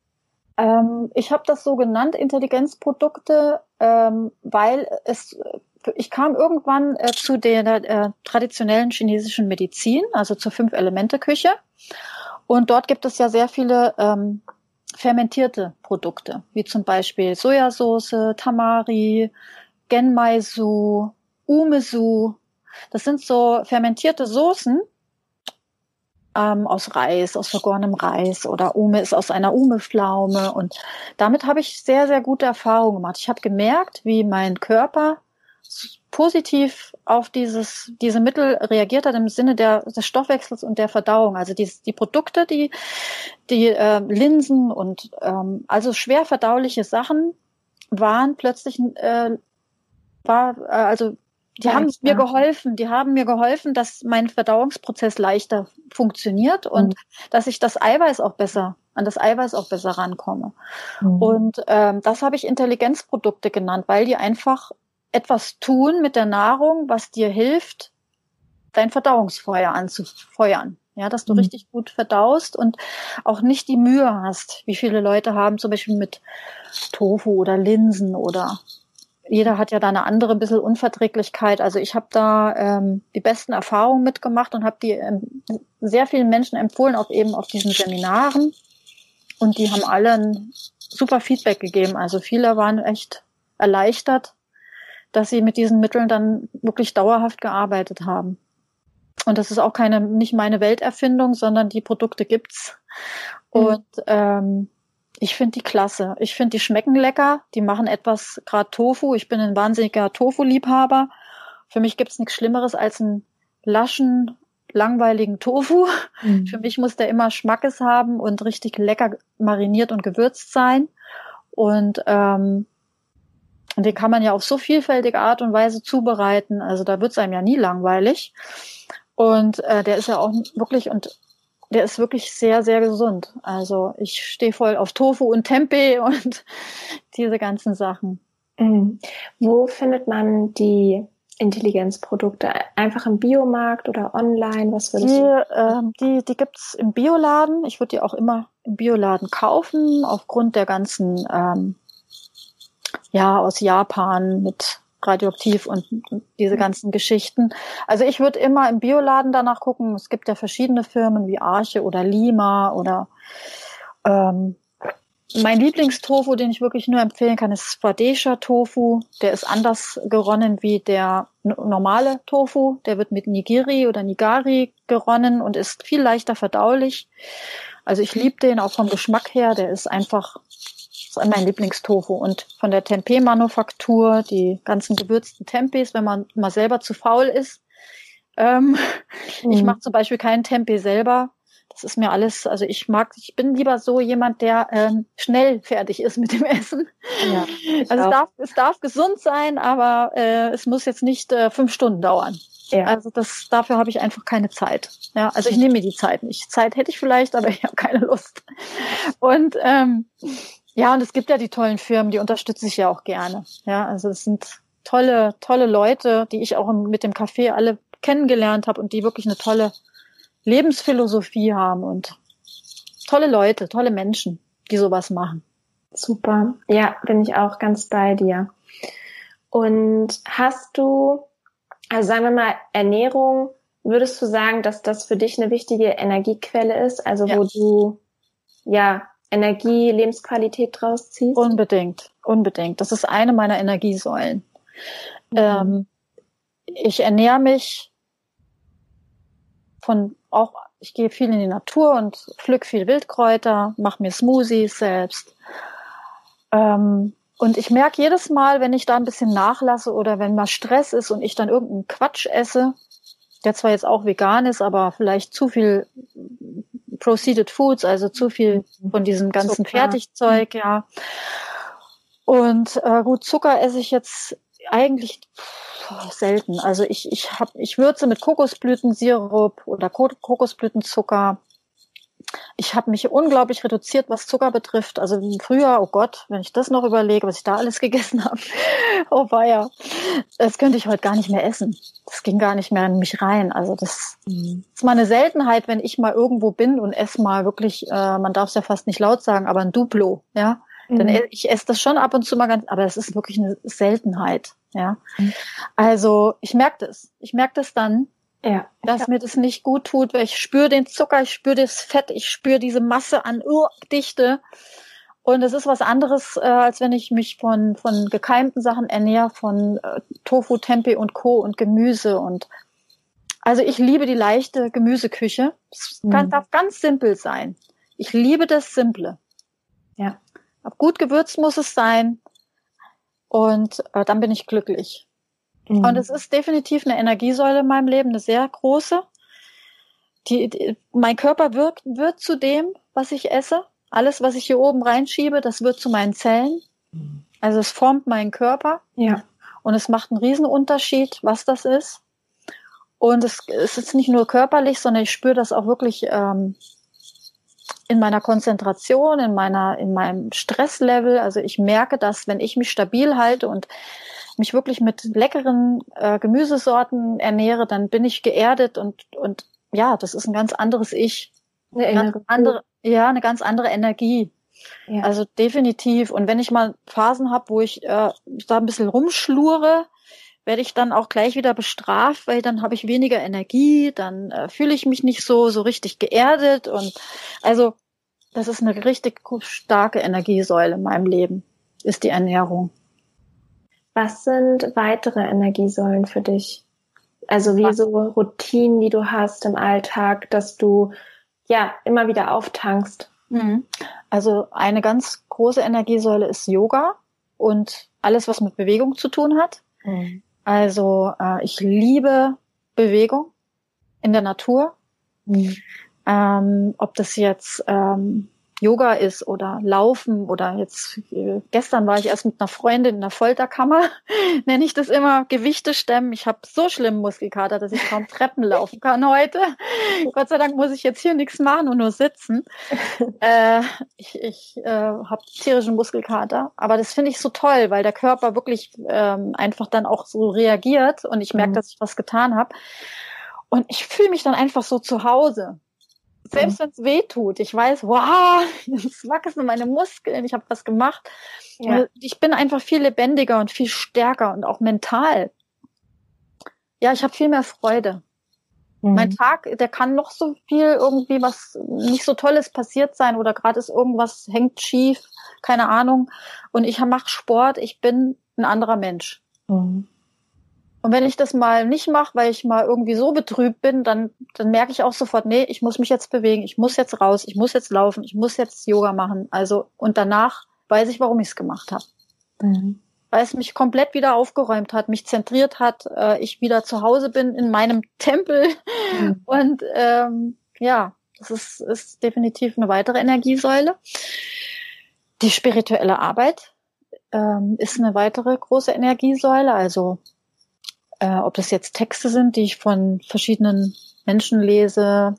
Ähm, ich habe das so genannt, Intelligenzprodukte, ähm, weil es ich kam irgendwann äh, zu der äh, traditionellen chinesischen Medizin, also zur Fünf-Elemente-Küche. Und dort gibt es ja sehr viele ähm, fermentierte Produkte, wie zum Beispiel Sojasauce, Tamari, Genmaisu, Umesu. Das sind so fermentierte Soßen, ähm, aus Reis, aus vergorenem Reis oder Ume ist aus einer Umepflaume. Und damit habe ich sehr, sehr gute Erfahrungen gemacht. Ich habe gemerkt, wie mein Körper positiv auf dieses, diese Mittel reagiert hat im Sinne der, des Stoffwechsels und der Verdauung. Also die, die Produkte, die, die äh, Linsen und ähm, also schwer verdauliche Sachen waren plötzlich äh, war äh, also die haben mir geholfen, die haben mir geholfen, dass mein Verdauungsprozess leichter funktioniert und mhm. dass ich das Eiweiß auch besser, an das Eiweiß auch besser rankomme. Mhm. Und ähm, das habe ich Intelligenzprodukte genannt, weil die einfach etwas tun mit der Nahrung, was dir hilft, dein Verdauungsfeuer anzufeuern. Ja, dass du mhm. richtig gut verdaust und auch nicht die Mühe hast, wie viele Leute haben zum Beispiel mit Tofu oder Linsen oder jeder hat ja da eine andere bisschen Unverträglichkeit. Also ich habe da ähm, die besten Erfahrungen mitgemacht und habe die ähm, sehr vielen Menschen empfohlen, auch eben auf diesen Seminaren. Und die haben alle ein super Feedback gegeben. Also viele waren echt erleichtert, dass sie mit diesen Mitteln dann wirklich dauerhaft gearbeitet haben. Und das ist auch keine, nicht meine Welterfindung, sondern die Produkte gibt's. Mhm. Und ähm, ich finde die klasse. Ich finde, die schmecken lecker. Die machen etwas, gerade Tofu. Ich bin ein wahnsinniger Tofu-Liebhaber. Für mich gibt's nichts Schlimmeres als einen laschen, langweiligen Tofu. Mhm. Für mich muss der immer Schmackes haben und richtig lecker mariniert und gewürzt sein. Und ähm, den kann man ja auf so vielfältige Art und Weise zubereiten. Also da wird's einem ja nie langweilig. Und äh, der ist ja auch wirklich und der ist wirklich sehr, sehr gesund. Also ich stehe voll auf Tofu und Tempeh und diese ganzen Sachen. Mhm. Wo findet man die Intelligenzprodukte? Einfach im Biomarkt oder online? Was würdest die, du? Äh, die, die gibt's im Bioladen. Ich würde die auch immer im Bioladen kaufen, aufgrund der ganzen, ähm, ja, aus Japan mit radioaktiv und diese mhm. ganzen Geschichten. Also ich würde immer im Bioladen danach gucken. Es gibt ja verschiedene Firmen wie Arche oder Lima oder ähm, mein Lieblingstofu, den ich wirklich nur empfehlen kann, ist Swadesha Tofu. Der ist anders geronnen wie der normale Tofu. Der wird mit Nigiri oder Nigari geronnen und ist viel leichter verdaulich. Also ich liebe den auch vom Geschmack her. Der ist einfach ist mein Lieblingstofu. Und von der Tempeh-Manufaktur, die ganzen gewürzten Tempes, wenn man mal selber zu faul ist. Ähm, mhm. Ich mache zum Beispiel keinen Tempeh selber, das ist mir alles, also ich mag, ich bin lieber so jemand, der ähm, schnell fertig ist mit dem Essen. Ja, also es darf, es darf gesund sein, aber äh, es muss jetzt nicht äh, fünf Stunden dauern. Ja. Also das, dafür habe ich einfach keine Zeit. Ja, also ich nehme mir die Zeit nicht. Zeit hätte ich vielleicht, aber ich habe keine Lust. Und ähm, ja, und es gibt ja die tollen Firmen, die unterstütze ich ja auch gerne. Ja, also es sind tolle, tolle Leute, die ich auch mit dem Café alle kennengelernt habe und die wirklich eine tolle Lebensphilosophie haben und tolle Leute, tolle Menschen, die sowas machen. Super. Ja, bin ich auch ganz bei dir. Und hast du, also sagen wir mal, Ernährung, würdest du sagen, dass das für dich eine wichtige Energiequelle ist? Also ja. wo du ja Energie, Lebensqualität draus ziehst? Unbedingt, unbedingt. Das ist eine meiner Energiesäulen. Mhm. Ähm, ich ernähre mich von auch, ich gehe viel in die Natur und pflück viel Wildkräuter, mache mir Smoothies selbst. Ähm, und ich merke jedes Mal, wenn ich da ein bisschen nachlasse oder wenn mal Stress ist und ich dann irgendeinen Quatsch esse, der zwar jetzt auch vegan ist, aber vielleicht zu viel Proceeded Foods, also zu viel von diesem ganzen Zucker. Fertigzeug, ja. Und äh, gut, Zucker esse ich jetzt eigentlich selten. Also ich, ich, hab, ich würze mit Kokosblütensirup oder Kokosblütenzucker. Ich habe mich unglaublich reduziert, was Zucker betrifft. Also früher, oh Gott, wenn ich das noch überlege, was ich da alles gegessen habe. oh weia. Das könnte ich heute gar nicht mehr essen. Das ging gar nicht mehr in mich rein. Also das mhm. ist mal eine Seltenheit, wenn ich mal irgendwo bin und esse mal wirklich, äh, man darf es ja fast nicht laut sagen, aber ein Duplo, ja. Mhm. Dann, ich esse das schon ab und zu mal ganz, aber es ist wirklich eine Seltenheit. Ja. Mhm. Also ich merke das. Ich merke das dann, ja. dass ja. mir das nicht gut tut, weil ich spüre den Zucker, ich spüre das Fett, ich spüre diese Masse an Urdichte. Und es ist was anderes, äh, als wenn ich mich von, von gekeimten Sachen ernähre, von äh, Tofu, Tempeh und Co. und Gemüse. Und also ich liebe die leichte Gemüseküche. Es mhm. darf ganz simpel sein. Ich liebe das Simple. Ja. Aber gut gewürzt muss es sein. Und äh, dann bin ich glücklich. Mhm. Und es ist definitiv eine Energiesäule in meinem Leben, eine sehr große. Die, die, mein Körper wirkt, wird zu dem, was ich esse. Alles, was ich hier oben reinschiebe, das wird zu meinen Zellen. Also es formt meinen Körper. Ja. Und es macht einen Riesenunterschied, was das ist. Und es, es ist nicht nur körperlich, sondern ich spüre das auch wirklich ähm, in meiner Konzentration, in meiner, in meinem Stresslevel. Also ich merke, dass wenn ich mich stabil halte und mich wirklich mit leckeren äh, Gemüsesorten ernähre, dann bin ich geerdet und, und ja, das ist ein ganz anderes Ich. Eine ganz andere, ja, eine ganz andere Energie. Ja. Also definitiv. Und wenn ich mal Phasen habe, wo ich äh, da ein bisschen rumschlure, werde ich dann auch gleich wieder bestraft, weil dann habe ich weniger Energie, dann äh, fühle ich mich nicht so so richtig geerdet und also das ist eine richtig starke Energiesäule in meinem Leben, ist die Ernährung. Was sind weitere Energiesäulen für dich? Also wie so Routinen, die du hast im Alltag, dass du ja immer wieder auftankst. Mhm. Also eine ganz große Energiesäule ist Yoga und alles, was mit Bewegung zu tun hat. Mhm. Also äh, ich liebe Bewegung in der Natur. Mhm. Ähm, ob das jetzt ähm, Yoga ist oder Laufen oder jetzt äh, gestern war ich erst mit einer Freundin in der Folterkammer, nenne ich das immer Gewichte stemmen. Ich habe so schlimmen Muskelkater, dass ich kaum Treppen laufen kann heute. Gott sei Dank muss ich jetzt hier nichts machen und nur sitzen. Äh, ich ich äh, habe tierischen Muskelkater, aber das finde ich so toll, weil der Körper wirklich ähm, einfach dann auch so reagiert und ich merke, mhm. dass ich was getan habe. Und ich fühle mich dann einfach so zu Hause selbst wenn es weh tut, ich weiß, wow, jetzt wachsen meine Muskeln, ich habe was gemacht. Ja. Ich bin einfach viel lebendiger und viel stärker und auch mental. Ja, ich habe viel mehr Freude. Mhm. Mein Tag, der kann noch so viel irgendwie was nicht so Tolles passiert sein oder gerade ist irgendwas hängt schief, keine Ahnung. Und ich mache Sport, ich bin ein anderer Mensch. Mhm. Und wenn ich das mal nicht mache, weil ich mal irgendwie so betrübt bin, dann, dann merke ich auch sofort, nee, ich muss mich jetzt bewegen, ich muss jetzt raus, ich muss jetzt laufen, ich muss jetzt Yoga machen. Also, und danach weiß ich, warum ich es gemacht habe. Mhm. Weil es mich komplett wieder aufgeräumt hat, mich zentriert hat, äh, ich wieder zu Hause bin in meinem Tempel. Mhm. Und ähm, ja, das ist, ist definitiv eine weitere Energiesäule. Die spirituelle Arbeit ähm, ist eine weitere große Energiesäule. Also äh, ob das jetzt Texte sind, die ich von verschiedenen Menschen lese,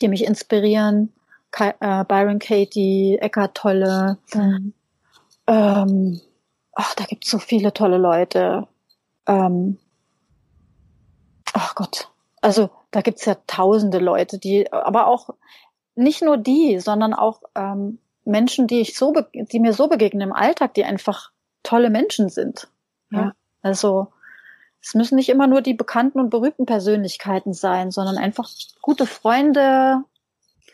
die mich inspirieren, Ka äh, Byron Katie, Eckhart Tolle. Mhm. Ähm, ach, da gibt es so viele tolle Leute. Ähm, ach Gott, also da gibt's ja tausende Leute, die, aber auch nicht nur die, sondern auch ähm, Menschen, die ich so, die mir so begegnen im Alltag, die einfach tolle Menschen sind. Ja. ja. Also es müssen nicht immer nur die bekannten und berühmten Persönlichkeiten sein, sondern einfach gute Freunde.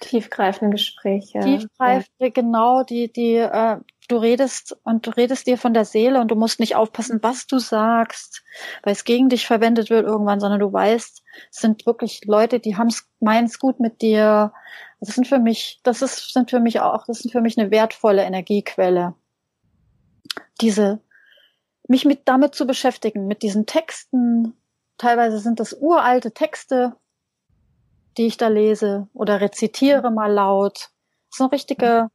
Tiefgreifende Gespräche. Tiefgreifende, ja. genau, die, die, äh, du redest und du redest dir von der Seele und du musst nicht aufpassen, was du sagst, weil es gegen dich verwendet wird irgendwann, sondern du weißt, es sind wirklich Leute, die haben's, meinen's gut mit dir. Das sind für mich, das ist, sind für mich auch, das sind für mich eine wertvolle Energiequelle. Diese mich mit damit zu beschäftigen, mit diesen Texten. Teilweise sind das uralte Texte, die ich da lese oder rezitiere mal laut. Das ist eine richtige,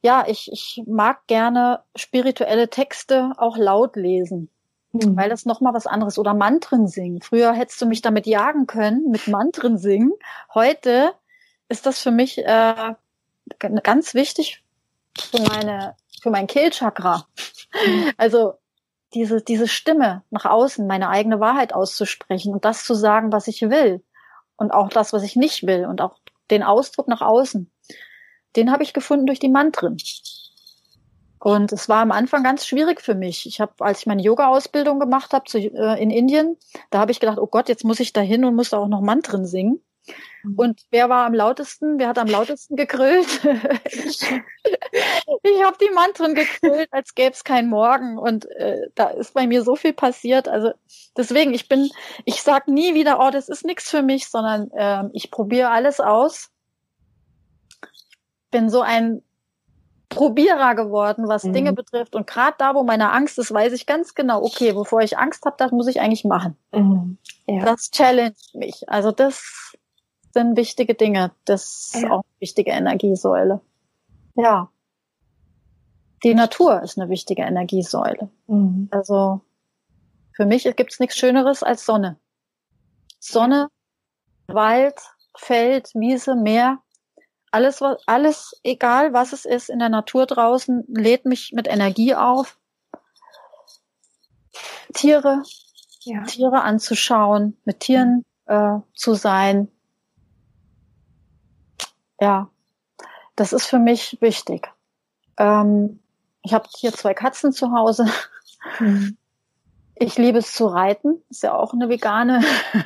ja, ich, ich mag gerne spirituelle Texte auch laut lesen, mhm. weil das nochmal was anderes oder Mantren singen. Früher hättest du mich damit jagen können, mit Mantren singen. Heute ist das für mich äh, ganz wichtig für meine, für mein Kehlchakra. Mhm. Also diese, diese Stimme nach außen, meine eigene Wahrheit auszusprechen und das zu sagen, was ich will. Und auch das, was ich nicht will. Und auch den Ausdruck nach außen. Den habe ich gefunden durch die Mantren. Und es war am Anfang ganz schwierig für mich. Ich habe, als ich meine Yoga-Ausbildung gemacht habe äh, in Indien, da habe ich gedacht, oh Gott, jetzt muss ich da hin und muss da auch noch Mantren singen. Mhm. Und wer war am lautesten? Wer hat am lautesten gegrölt? ich habe die Mantren gegrölt, als gäbe es kein Morgen. Und äh, da ist bei mir so viel passiert. Also deswegen, ich bin, ich sag nie wieder, oh, das ist nichts für mich, sondern äh, ich probiere alles aus. Ich bin so ein Probierer geworden, was mhm. Dinge betrifft. Und gerade da, wo meine Angst ist, weiß ich ganz genau, okay, bevor ich Angst habe, das muss ich eigentlich machen. Mhm. Ja. Das challenge mich. Also das sind wichtige Dinge. Das ist ja. auch eine wichtige Energiesäule. Ja. Die Natur ist eine wichtige Energiesäule. Mhm. Also für mich gibt es nichts Schöneres als Sonne. Sonne, Wald, Feld, Wiese, Meer, alles, was, alles, egal was es ist in der Natur draußen, lädt mich mit Energie auf. Tiere, ja. Tiere anzuschauen, mit Tieren äh, zu sein, ja, das ist für mich wichtig. Ähm, ich habe hier zwei Katzen zu Hause. Mhm. Ich liebe es zu reiten. Ist ja auch eine vegane,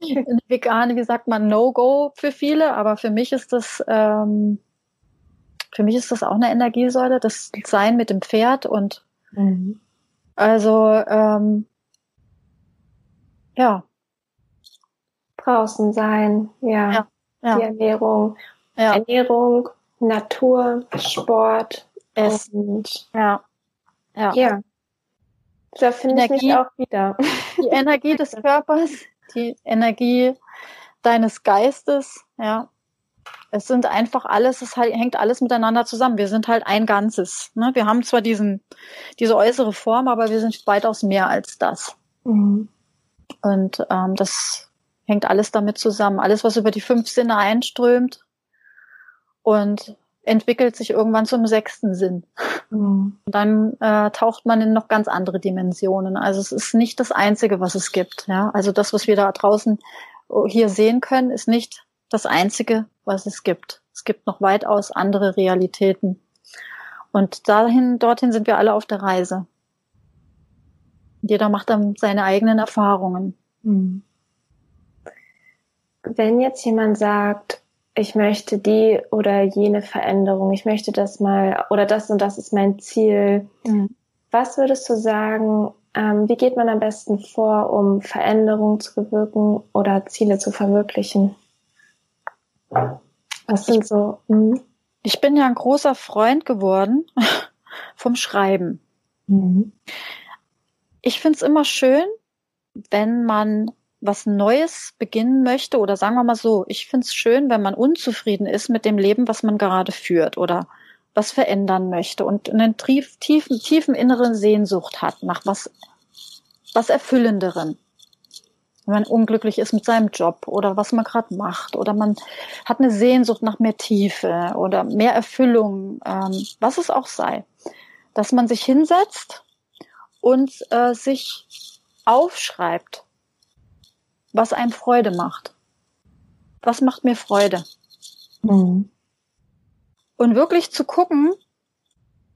eine vegane, wie sagt man, No-Go für viele. Aber für mich ist das, ähm, für mich ist das auch eine Energiesäule. Das Sein mit dem Pferd und mhm. also ähm, ja. Draußen sein, ja. ja, ja. Die Ernährung. Ja. Ernährung, Natur, Sport, Essen. Ja. Ja. ja. Da finde ich mich auch wieder. Die Energie des Körpers, die Energie deines Geistes, ja. Es sind einfach alles, es halt, hängt alles miteinander zusammen. Wir sind halt ein Ganzes. Ne? Wir haben zwar diesen, diese äußere Form, aber wir sind weitaus mehr als das. Mhm. Und ähm, das hängt alles damit zusammen. Alles, was über die fünf Sinne einströmt und entwickelt sich irgendwann zum sechsten Sinn. Mhm. Dann äh, taucht man in noch ganz andere Dimensionen. Also es ist nicht das Einzige, was es gibt. Ja? Also das, was wir da draußen oh, hier sehen können, ist nicht das Einzige, was es gibt. Es gibt noch weitaus andere Realitäten. Und dahin, dorthin sind wir alle auf der Reise. Jeder macht dann seine eigenen Erfahrungen. Mhm. Wenn jetzt jemand sagt, ich möchte die oder jene Veränderung, ich möchte das mal oder das und das ist mein Ziel, mhm. was würdest du sagen, ähm, wie geht man am besten vor, um Veränderungen zu bewirken oder Ziele zu verwirklichen? Was sind so? Mh? Ich bin ja ein großer Freund geworden vom Schreiben. Mhm. Ich finde es immer schön, wenn man was Neues beginnen möchte oder sagen wir mal so, ich finde es schön, wenn man unzufrieden ist mit dem Leben, was man gerade führt oder was verändern möchte und einen tief, tiefen, tiefen inneren Sehnsucht hat nach was, was Erfüllenderen. Wenn man unglücklich ist mit seinem Job oder was man gerade macht oder man hat eine Sehnsucht nach mehr Tiefe oder mehr Erfüllung, ähm, was es auch sei, dass man sich hinsetzt und äh, sich aufschreibt, was einem Freude macht. Was macht mir Freude? Mhm. Und wirklich zu gucken,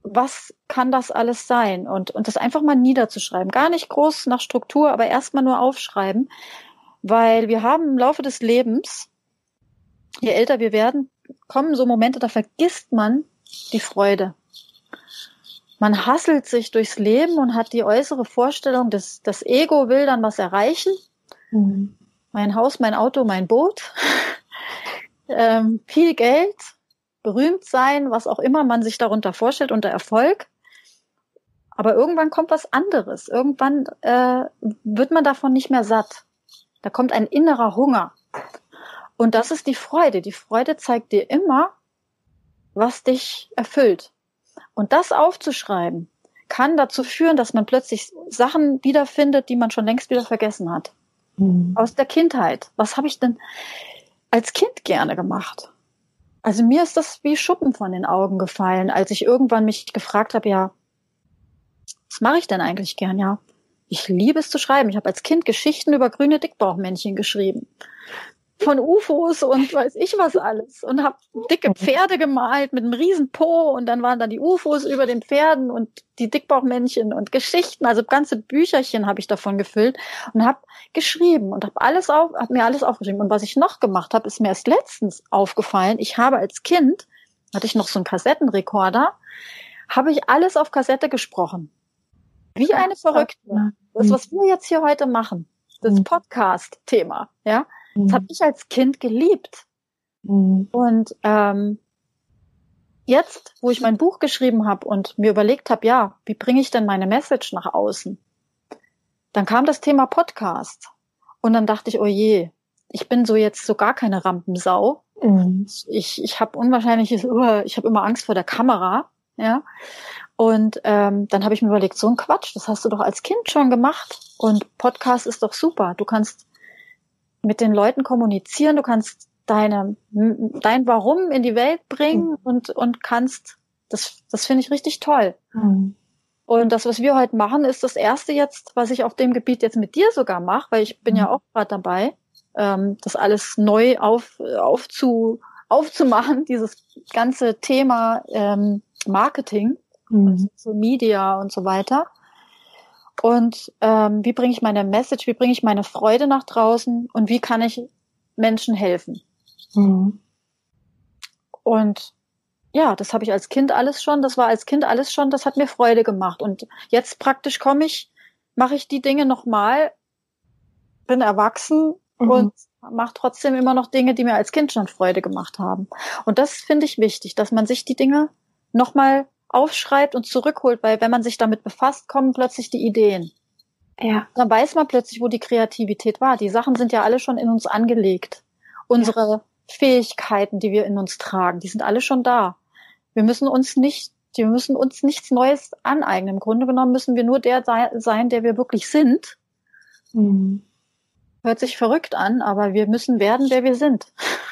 was kann das alles sein? Und, und das einfach mal niederzuschreiben. Gar nicht groß nach Struktur, aber erstmal nur aufschreiben. Weil wir haben im Laufe des Lebens, je älter wir werden, kommen so Momente, da vergisst man die Freude. Man hasselt sich durchs Leben und hat die äußere Vorstellung, dass das Ego will dann was erreichen Mhm. Mein Haus, mein Auto, mein Boot. ähm, viel Geld, berühmt sein, was auch immer man sich darunter vorstellt, unter Erfolg. Aber irgendwann kommt was anderes. Irgendwann äh, wird man davon nicht mehr satt. Da kommt ein innerer Hunger. Und das ist die Freude. Die Freude zeigt dir immer, was dich erfüllt. Und das aufzuschreiben, kann dazu führen, dass man plötzlich Sachen wiederfindet, die man schon längst wieder vergessen hat. Mhm. Aus der Kindheit. Was habe ich denn als Kind gerne gemacht? Also mir ist das wie Schuppen von den Augen gefallen, als ich irgendwann mich gefragt habe, ja, was mache ich denn eigentlich gern? Ja, ich liebe es zu schreiben. Ich habe als Kind Geschichten über grüne Dickbauchmännchen geschrieben von UFOs und weiß ich was alles und habe dicke mhm. Pferde gemalt mit einem riesen Po und dann waren da die UFOs über den Pferden und die Dickbauchmännchen und Geschichten, also ganze Bücherchen habe ich davon gefüllt und habe geschrieben und habe alles auf, habe mir alles aufgeschrieben und was ich noch gemacht habe, ist mir erst letztens aufgefallen. Ich habe als Kind hatte ich noch so einen Kassettenrekorder, habe ich alles auf Kassette gesprochen. Wie eine Verrückte. Das, was wir jetzt hier heute machen, das mhm. Podcast-Thema, ja. Das habe mhm. ich als Kind geliebt. Mhm. Und ähm, jetzt, wo ich mein Buch geschrieben habe und mir überlegt habe, ja, wie bringe ich denn meine Message nach außen? Dann kam das Thema Podcast. Und dann dachte ich, oh je, ich bin so jetzt so gar keine Rampensau. Mhm. Ich, ich habe unwahrscheinliches, ich habe immer Angst vor der Kamera. Ja. Und ähm, dann habe ich mir überlegt, so ein Quatsch, das hast du doch als Kind schon gemacht. Und Podcast ist doch super. Du kannst mit den Leuten kommunizieren, du kannst deine, dein Warum in die Welt bringen mhm. und, und kannst, das, das finde ich richtig toll. Mhm. Und das, was wir heute machen, ist das erste jetzt, was ich auf dem Gebiet jetzt mit dir sogar mache, weil ich bin mhm. ja auch gerade dabei, ähm, das alles neu auf, aufzu, aufzumachen, dieses ganze Thema ähm, Marketing, mhm. so Media und so weiter. Und ähm, wie bringe ich meine Message, wie bringe ich meine Freude nach draußen und wie kann ich Menschen helfen? Mhm. Und ja, das habe ich als Kind alles schon, das war als Kind alles schon, das hat mir Freude gemacht. Und jetzt praktisch komme ich, mache ich die Dinge nochmal, bin erwachsen mhm. und mache trotzdem immer noch Dinge, die mir als Kind schon Freude gemacht haben. Und das finde ich wichtig, dass man sich die Dinge nochmal aufschreibt und zurückholt, weil wenn man sich damit befasst, kommen plötzlich die Ideen. Ja. Dann weiß man plötzlich, wo die Kreativität war. Die Sachen sind ja alle schon in uns angelegt. Unsere, ja. Fähigkeiten, die wir in uns tragen, die sind alle schon da. Wir müssen uns nicht, wir müssen uns nichts Neues aneignen. Im Grunde genommen müssen wir nur der sein, der wir wirklich sind. Mhm. Hört sich verrückt an, aber wir müssen werden, wer wir sind.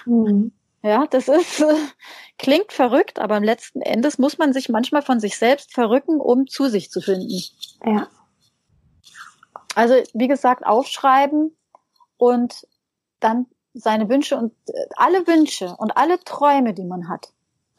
Mhm. Ja, das ist, äh, klingt verrückt, aber im letzten Endes muss man sich manchmal von sich selbst verrücken, um zu sich zu finden. Ja. Also, wie gesagt, aufschreiben und dann seine Wünsche und äh, alle Wünsche und alle Träume, die man hat,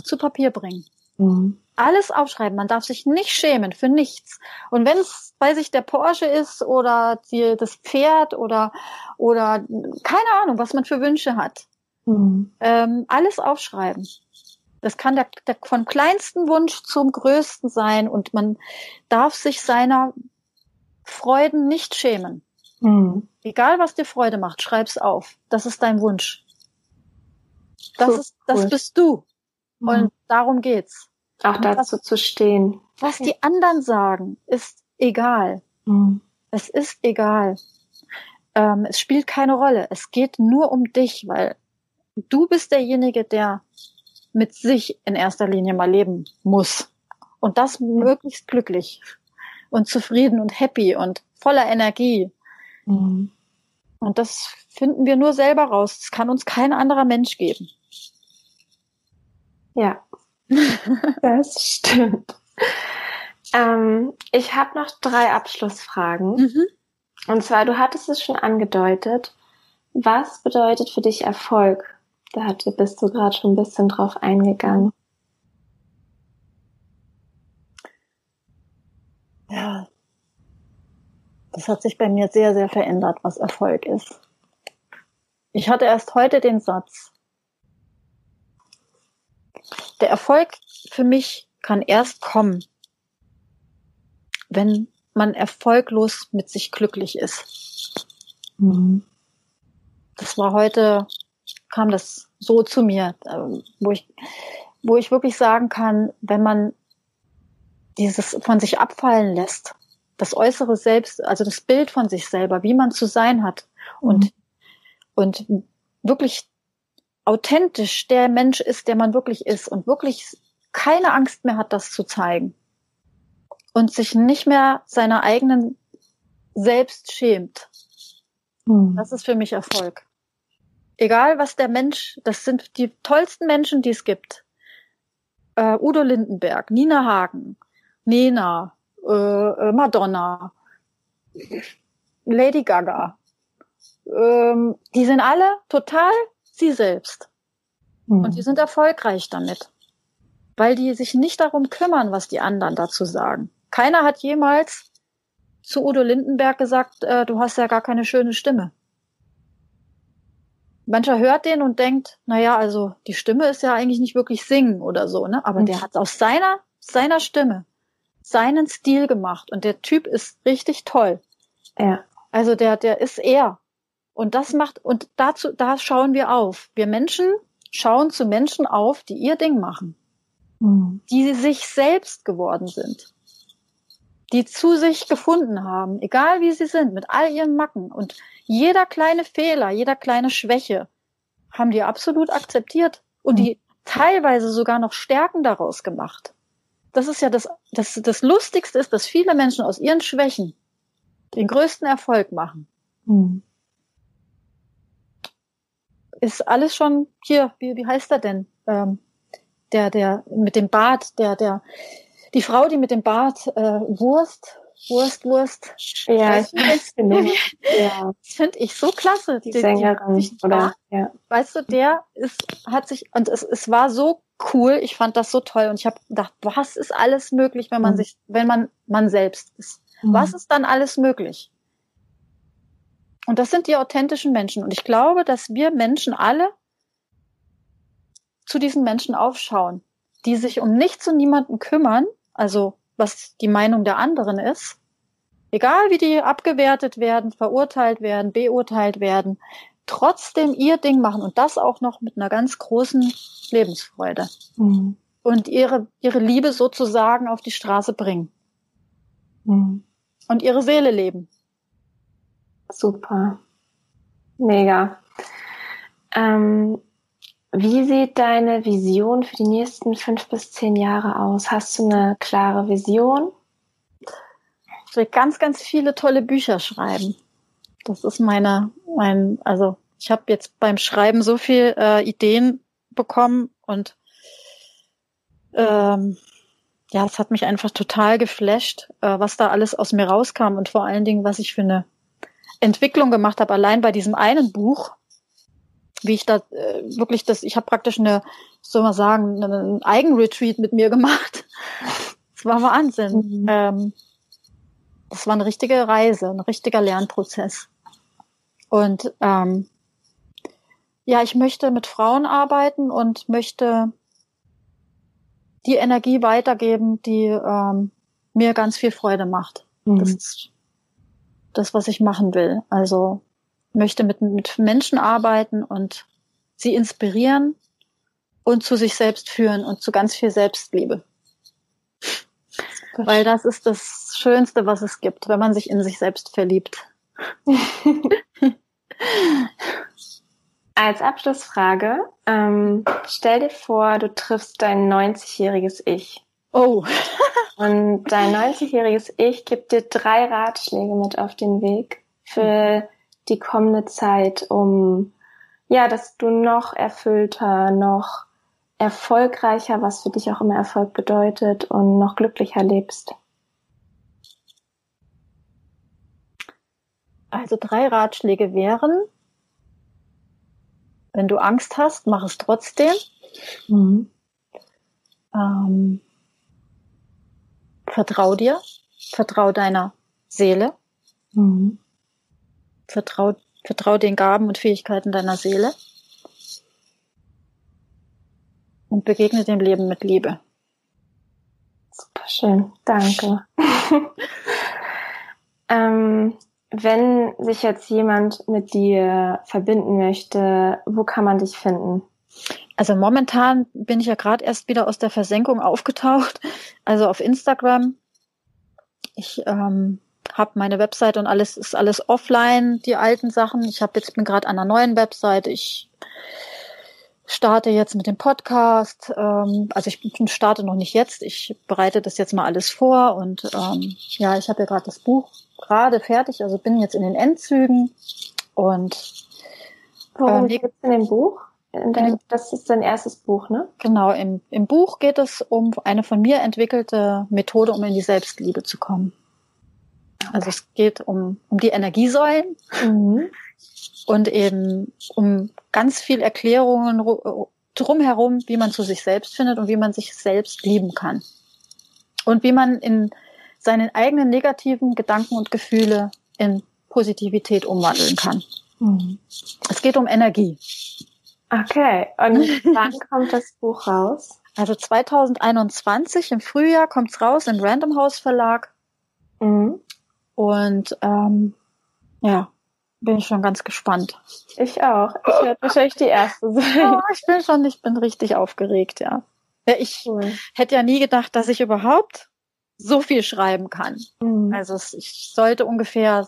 zu Papier bringen. Mhm. Alles aufschreiben. Man darf sich nicht schämen für nichts. Und wenn es, weiß ich, der Porsche ist oder die, das Pferd oder, oder keine Ahnung, was man für Wünsche hat. Mhm. Ähm, alles aufschreiben. Das kann der, der vom kleinsten Wunsch zum größten sein und man darf sich seiner Freuden nicht schämen. Mhm. Egal was dir Freude macht, schreib's auf. Das ist dein Wunsch. Das cool. ist, das bist du. Mhm. Und darum geht's. Auch dazu was, zu stehen. Was die anderen sagen, ist egal. Mhm. Es ist egal. Ähm, es spielt keine Rolle. Es geht nur um dich, weil du bist derjenige, der mit sich in erster Linie mal leben muss. Und das möglichst glücklich und zufrieden und happy und voller Energie. Mhm. Und das finden wir nur selber raus. Das kann uns kein anderer Mensch geben. Ja, das stimmt. Ähm, ich habe noch drei Abschlussfragen. Mhm. Und zwar, du hattest es schon angedeutet. Was bedeutet für dich Erfolg? Da bist du gerade schon ein bisschen drauf eingegangen. Ja, das hat sich bei mir sehr, sehr verändert, was Erfolg ist. Ich hatte erst heute den Satz, der Erfolg für mich kann erst kommen, wenn man erfolglos mit sich glücklich ist. Mhm. Das war heute, kam das so zu mir, ähm, wo ich, wo ich wirklich sagen kann, wenn man dieses von sich abfallen lässt, das äußere Selbst, also das Bild von sich selber, wie man zu sein hat und, mhm. und wirklich authentisch der Mensch ist, der man wirklich ist und wirklich keine Angst mehr hat, das zu zeigen und sich nicht mehr seiner eigenen selbst schämt. Hm. Das ist für mich Erfolg. Egal was der Mensch, das sind die tollsten Menschen, die es gibt. Äh, Udo Lindenberg, Nina Hagen, Nena, äh, äh Madonna, Lady Gaga. Ähm, die sind alle total sie selbst. Mhm. Und die sind erfolgreich damit, weil die sich nicht darum kümmern, was die anderen dazu sagen. Keiner hat jemals zu Udo Lindenberg gesagt, äh, du hast ja gar keine schöne Stimme. Mancher hört den und denkt, naja, also die Stimme ist ja eigentlich nicht wirklich singen oder so, ne? Aber mhm. der hat aus seiner, seiner Stimme seinen Stil gemacht und der Typ ist richtig toll. Ja. Also der, der ist er. Und das macht, und dazu, da schauen wir auf. Wir Menschen schauen zu Menschen auf, die ihr Ding machen. Mhm. Die sich selbst geworden sind. Die zu sich gefunden haben, egal wie sie sind, mit all ihren Macken. Und jeder kleine Fehler, jeder kleine Schwäche haben die absolut akzeptiert und die teilweise sogar noch Stärken daraus gemacht. Das ist ja das, das, das Lustigste ist, dass viele Menschen aus ihren Schwächen den größten Erfolg machen. Mhm ist alles schon hier, wie, wie heißt er denn? Ähm, der, der mit dem Bart, der, der, die Frau, die mit dem Bart äh, Wurst, Wurst, Wurst. Ja, ich weiß nicht. ja. Das finde ich so klasse. Die, die Sängerin, die, die oder? Ja. Weißt du, der ist, hat sich, und es, es war so cool, ich fand das so toll und ich habe gedacht, was ist alles möglich, wenn man mhm. sich, wenn man man selbst ist? Mhm. Was ist dann alles möglich? Und das sind die authentischen Menschen. Und ich glaube, dass wir Menschen alle zu diesen Menschen aufschauen, die sich um nichts und niemanden kümmern, also was die Meinung der anderen ist, egal wie die abgewertet werden, verurteilt werden, beurteilt werden, trotzdem ihr Ding machen und das auch noch mit einer ganz großen Lebensfreude mhm. und ihre, ihre Liebe sozusagen auf die Straße bringen mhm. und ihre Seele leben. Super. Mega. Ähm, Wie sieht deine Vision für die nächsten fünf bis zehn Jahre aus? Hast du eine klare Vision? Ich will ganz, ganz viele tolle Bücher schreiben. Das ist meine, mein, also ich habe jetzt beim Schreiben so viel äh, Ideen bekommen und ähm, ja, es hat mich einfach total geflasht, äh, was da alles aus mir rauskam und vor allen Dingen, was ich für eine Entwicklung gemacht habe, allein bei diesem einen Buch, wie ich da äh, wirklich das, ich habe praktisch eine, soll man sagen, einen Eigenretreat mit mir gemacht. Das war Wahnsinn. Mhm. Ähm, das war eine richtige Reise, ein richtiger Lernprozess. Und ähm, ja, ich möchte mit Frauen arbeiten und möchte die Energie weitergeben, die ähm, mir ganz viel Freude macht. Mhm. Das ist das, was ich machen will. Also möchte mit, mit Menschen arbeiten und sie inspirieren und zu sich selbst führen und zu ganz viel Selbstliebe. Weil das ist das Schönste, was es gibt, wenn man sich in sich selbst verliebt. Als Abschlussfrage, ähm, stell dir vor, du triffst dein 90-jähriges Ich. Oh. Und dein 90-jähriges Ich gibt dir drei Ratschläge mit auf den Weg für die kommende Zeit, um ja, dass du noch erfüllter, noch erfolgreicher, was für dich auch immer Erfolg bedeutet, und noch glücklicher lebst. Also drei Ratschläge wären, wenn du Angst hast, mach es trotzdem. Mhm. Ähm, vertrau dir, vertrau deiner Seele. Mhm. Vertrau, vertrau den Gaben und Fähigkeiten deiner Seele. Und begegne dem Leben mit Liebe. Super schön, danke. ähm, wenn sich jetzt jemand mit dir verbinden möchte, wo kann man dich finden? Also momentan bin ich ja gerade erst wieder aus der Versenkung aufgetaucht, also auf Instagram. Ich ähm, habe meine Website und alles ist alles offline, die alten Sachen. Ich habe jetzt bin gerade an einer neuen Website. Ich starte jetzt mit dem Podcast. Ähm, also ich starte noch nicht jetzt. Ich bereite das jetzt mal alles vor und ähm, ja, ich habe ja gerade das Buch gerade fertig, also bin jetzt in den Endzügen und Worum äh, geht es in dem Buch? Dein, das ist dein erstes Buch, ne? Genau, im, im Buch geht es um eine von mir entwickelte Methode, um in die Selbstliebe zu kommen. Also es geht um, um die Energiesäulen mhm. und eben um ganz viel Erklärungen drumherum, wie man zu sich selbst findet und wie man sich selbst lieben kann. Und wie man in seinen eigenen negativen Gedanken und Gefühle in Positivität umwandeln kann. Mhm. Es geht um Energie. Okay, und wann kommt das Buch raus? Also 2021 im Frühjahr kommt es raus im Random House Verlag. Mhm. Und ähm, ja, bin ich schon ganz gespannt. Ich auch. Ich werde wahrscheinlich die erste sein. Oh, ich bin schon, ich bin richtig aufgeregt, ja. ich cool. hätte ja nie gedacht, dass ich überhaupt so viel schreiben kann. Mhm. Also ich sollte ungefähr,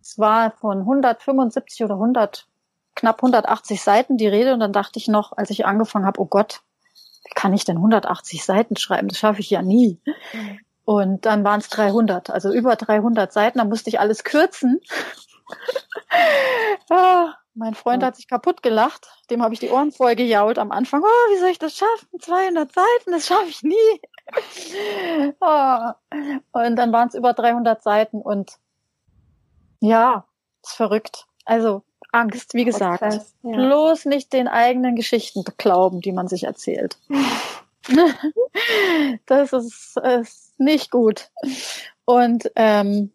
es war von 175 oder 100, knapp 180 Seiten die Rede und dann dachte ich noch, als ich angefangen habe, oh Gott, wie kann ich denn 180 Seiten schreiben? Das schaffe ich ja nie. Mhm. Und dann waren es 300, also über 300 Seiten, da musste ich alles kürzen. ah, mein Freund hat sich kaputt gelacht. Dem habe ich die Ohren voll gejault am Anfang. Oh, wie soll ich das schaffen? 200 Seiten, das schaffe ich nie. oh. Und dann waren es über 300 Seiten und ja, ist verrückt. Also Angst, wie gesagt. Prozess, ja. Bloß nicht den eigenen Geschichten glauben, die man sich erzählt. das ist, ist nicht gut. Und ähm,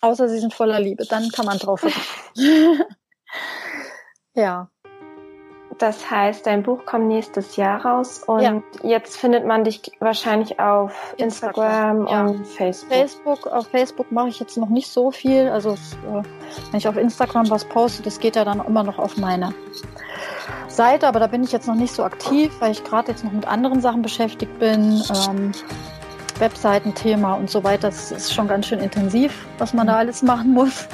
Außer sie sind voller Liebe, dann kann man drauf Ja. Das heißt, dein Buch kommt nächstes Jahr raus und ja. jetzt findet man dich wahrscheinlich auf Instagram, Instagram ja. und Facebook. Facebook, auf Facebook mache ich jetzt noch nicht so viel. Also äh, wenn ich auf Instagram was poste, das geht ja dann immer noch auf meine Seite, aber da bin ich jetzt noch nicht so aktiv, weil ich gerade jetzt noch mit anderen Sachen beschäftigt bin. Ähm, Webseitenthema und so weiter. Das ist schon ganz schön intensiv, was man da mhm. alles machen muss.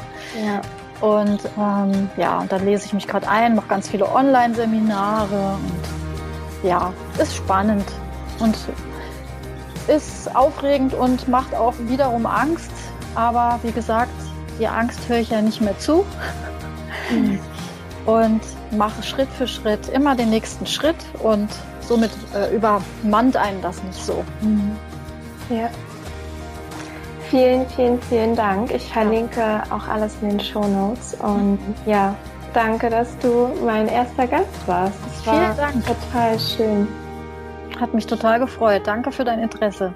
Ja. Und ähm, ja, und dann lese ich mich gerade ein, mache ganz viele Online-Seminare und ja, ist spannend und ist aufregend und macht auch wiederum Angst. Aber wie gesagt, die Angst höre ich ja nicht mehr zu. Mhm. Und mache Schritt für Schritt immer den nächsten Schritt und somit äh, übermannt einen das nicht so. Mhm. Ja. Vielen, vielen, vielen Dank. Ich verlinke auch alles in den Show Notes. Und ja, danke, dass du mein erster Gast warst. Es war vielen Dank. total schön. Hat mich total gefreut. Danke für dein Interesse.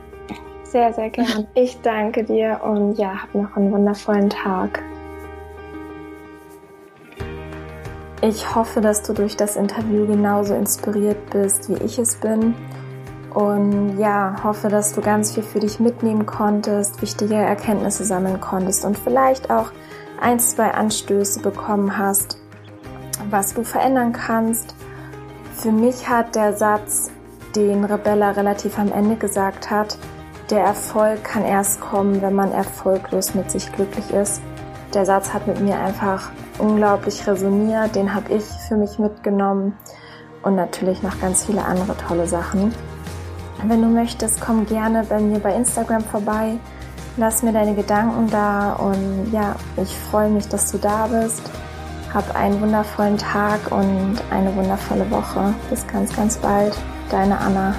Sehr, sehr gerne. Ich danke dir und ja, hab noch einen wundervollen Tag. Ich hoffe, dass du durch das Interview genauso inspiriert bist, wie ich es bin. Und ja, hoffe, dass du ganz viel für dich mitnehmen konntest, wichtige Erkenntnisse sammeln konntest und vielleicht auch ein, zwei Anstöße bekommen hast, was du verändern kannst. Für mich hat der Satz, den Rebella relativ am Ende gesagt hat, der Erfolg kann erst kommen, wenn man erfolglos mit sich glücklich ist. Der Satz hat mit mir einfach unglaublich resoniert, den habe ich für mich mitgenommen und natürlich noch ganz viele andere tolle Sachen. Wenn du möchtest, komm gerne bei mir bei Instagram vorbei. Lass mir deine Gedanken da und ja, ich freue mich, dass du da bist. Hab einen wundervollen Tag und eine wundervolle Woche. Bis ganz, ganz bald. Deine Anna.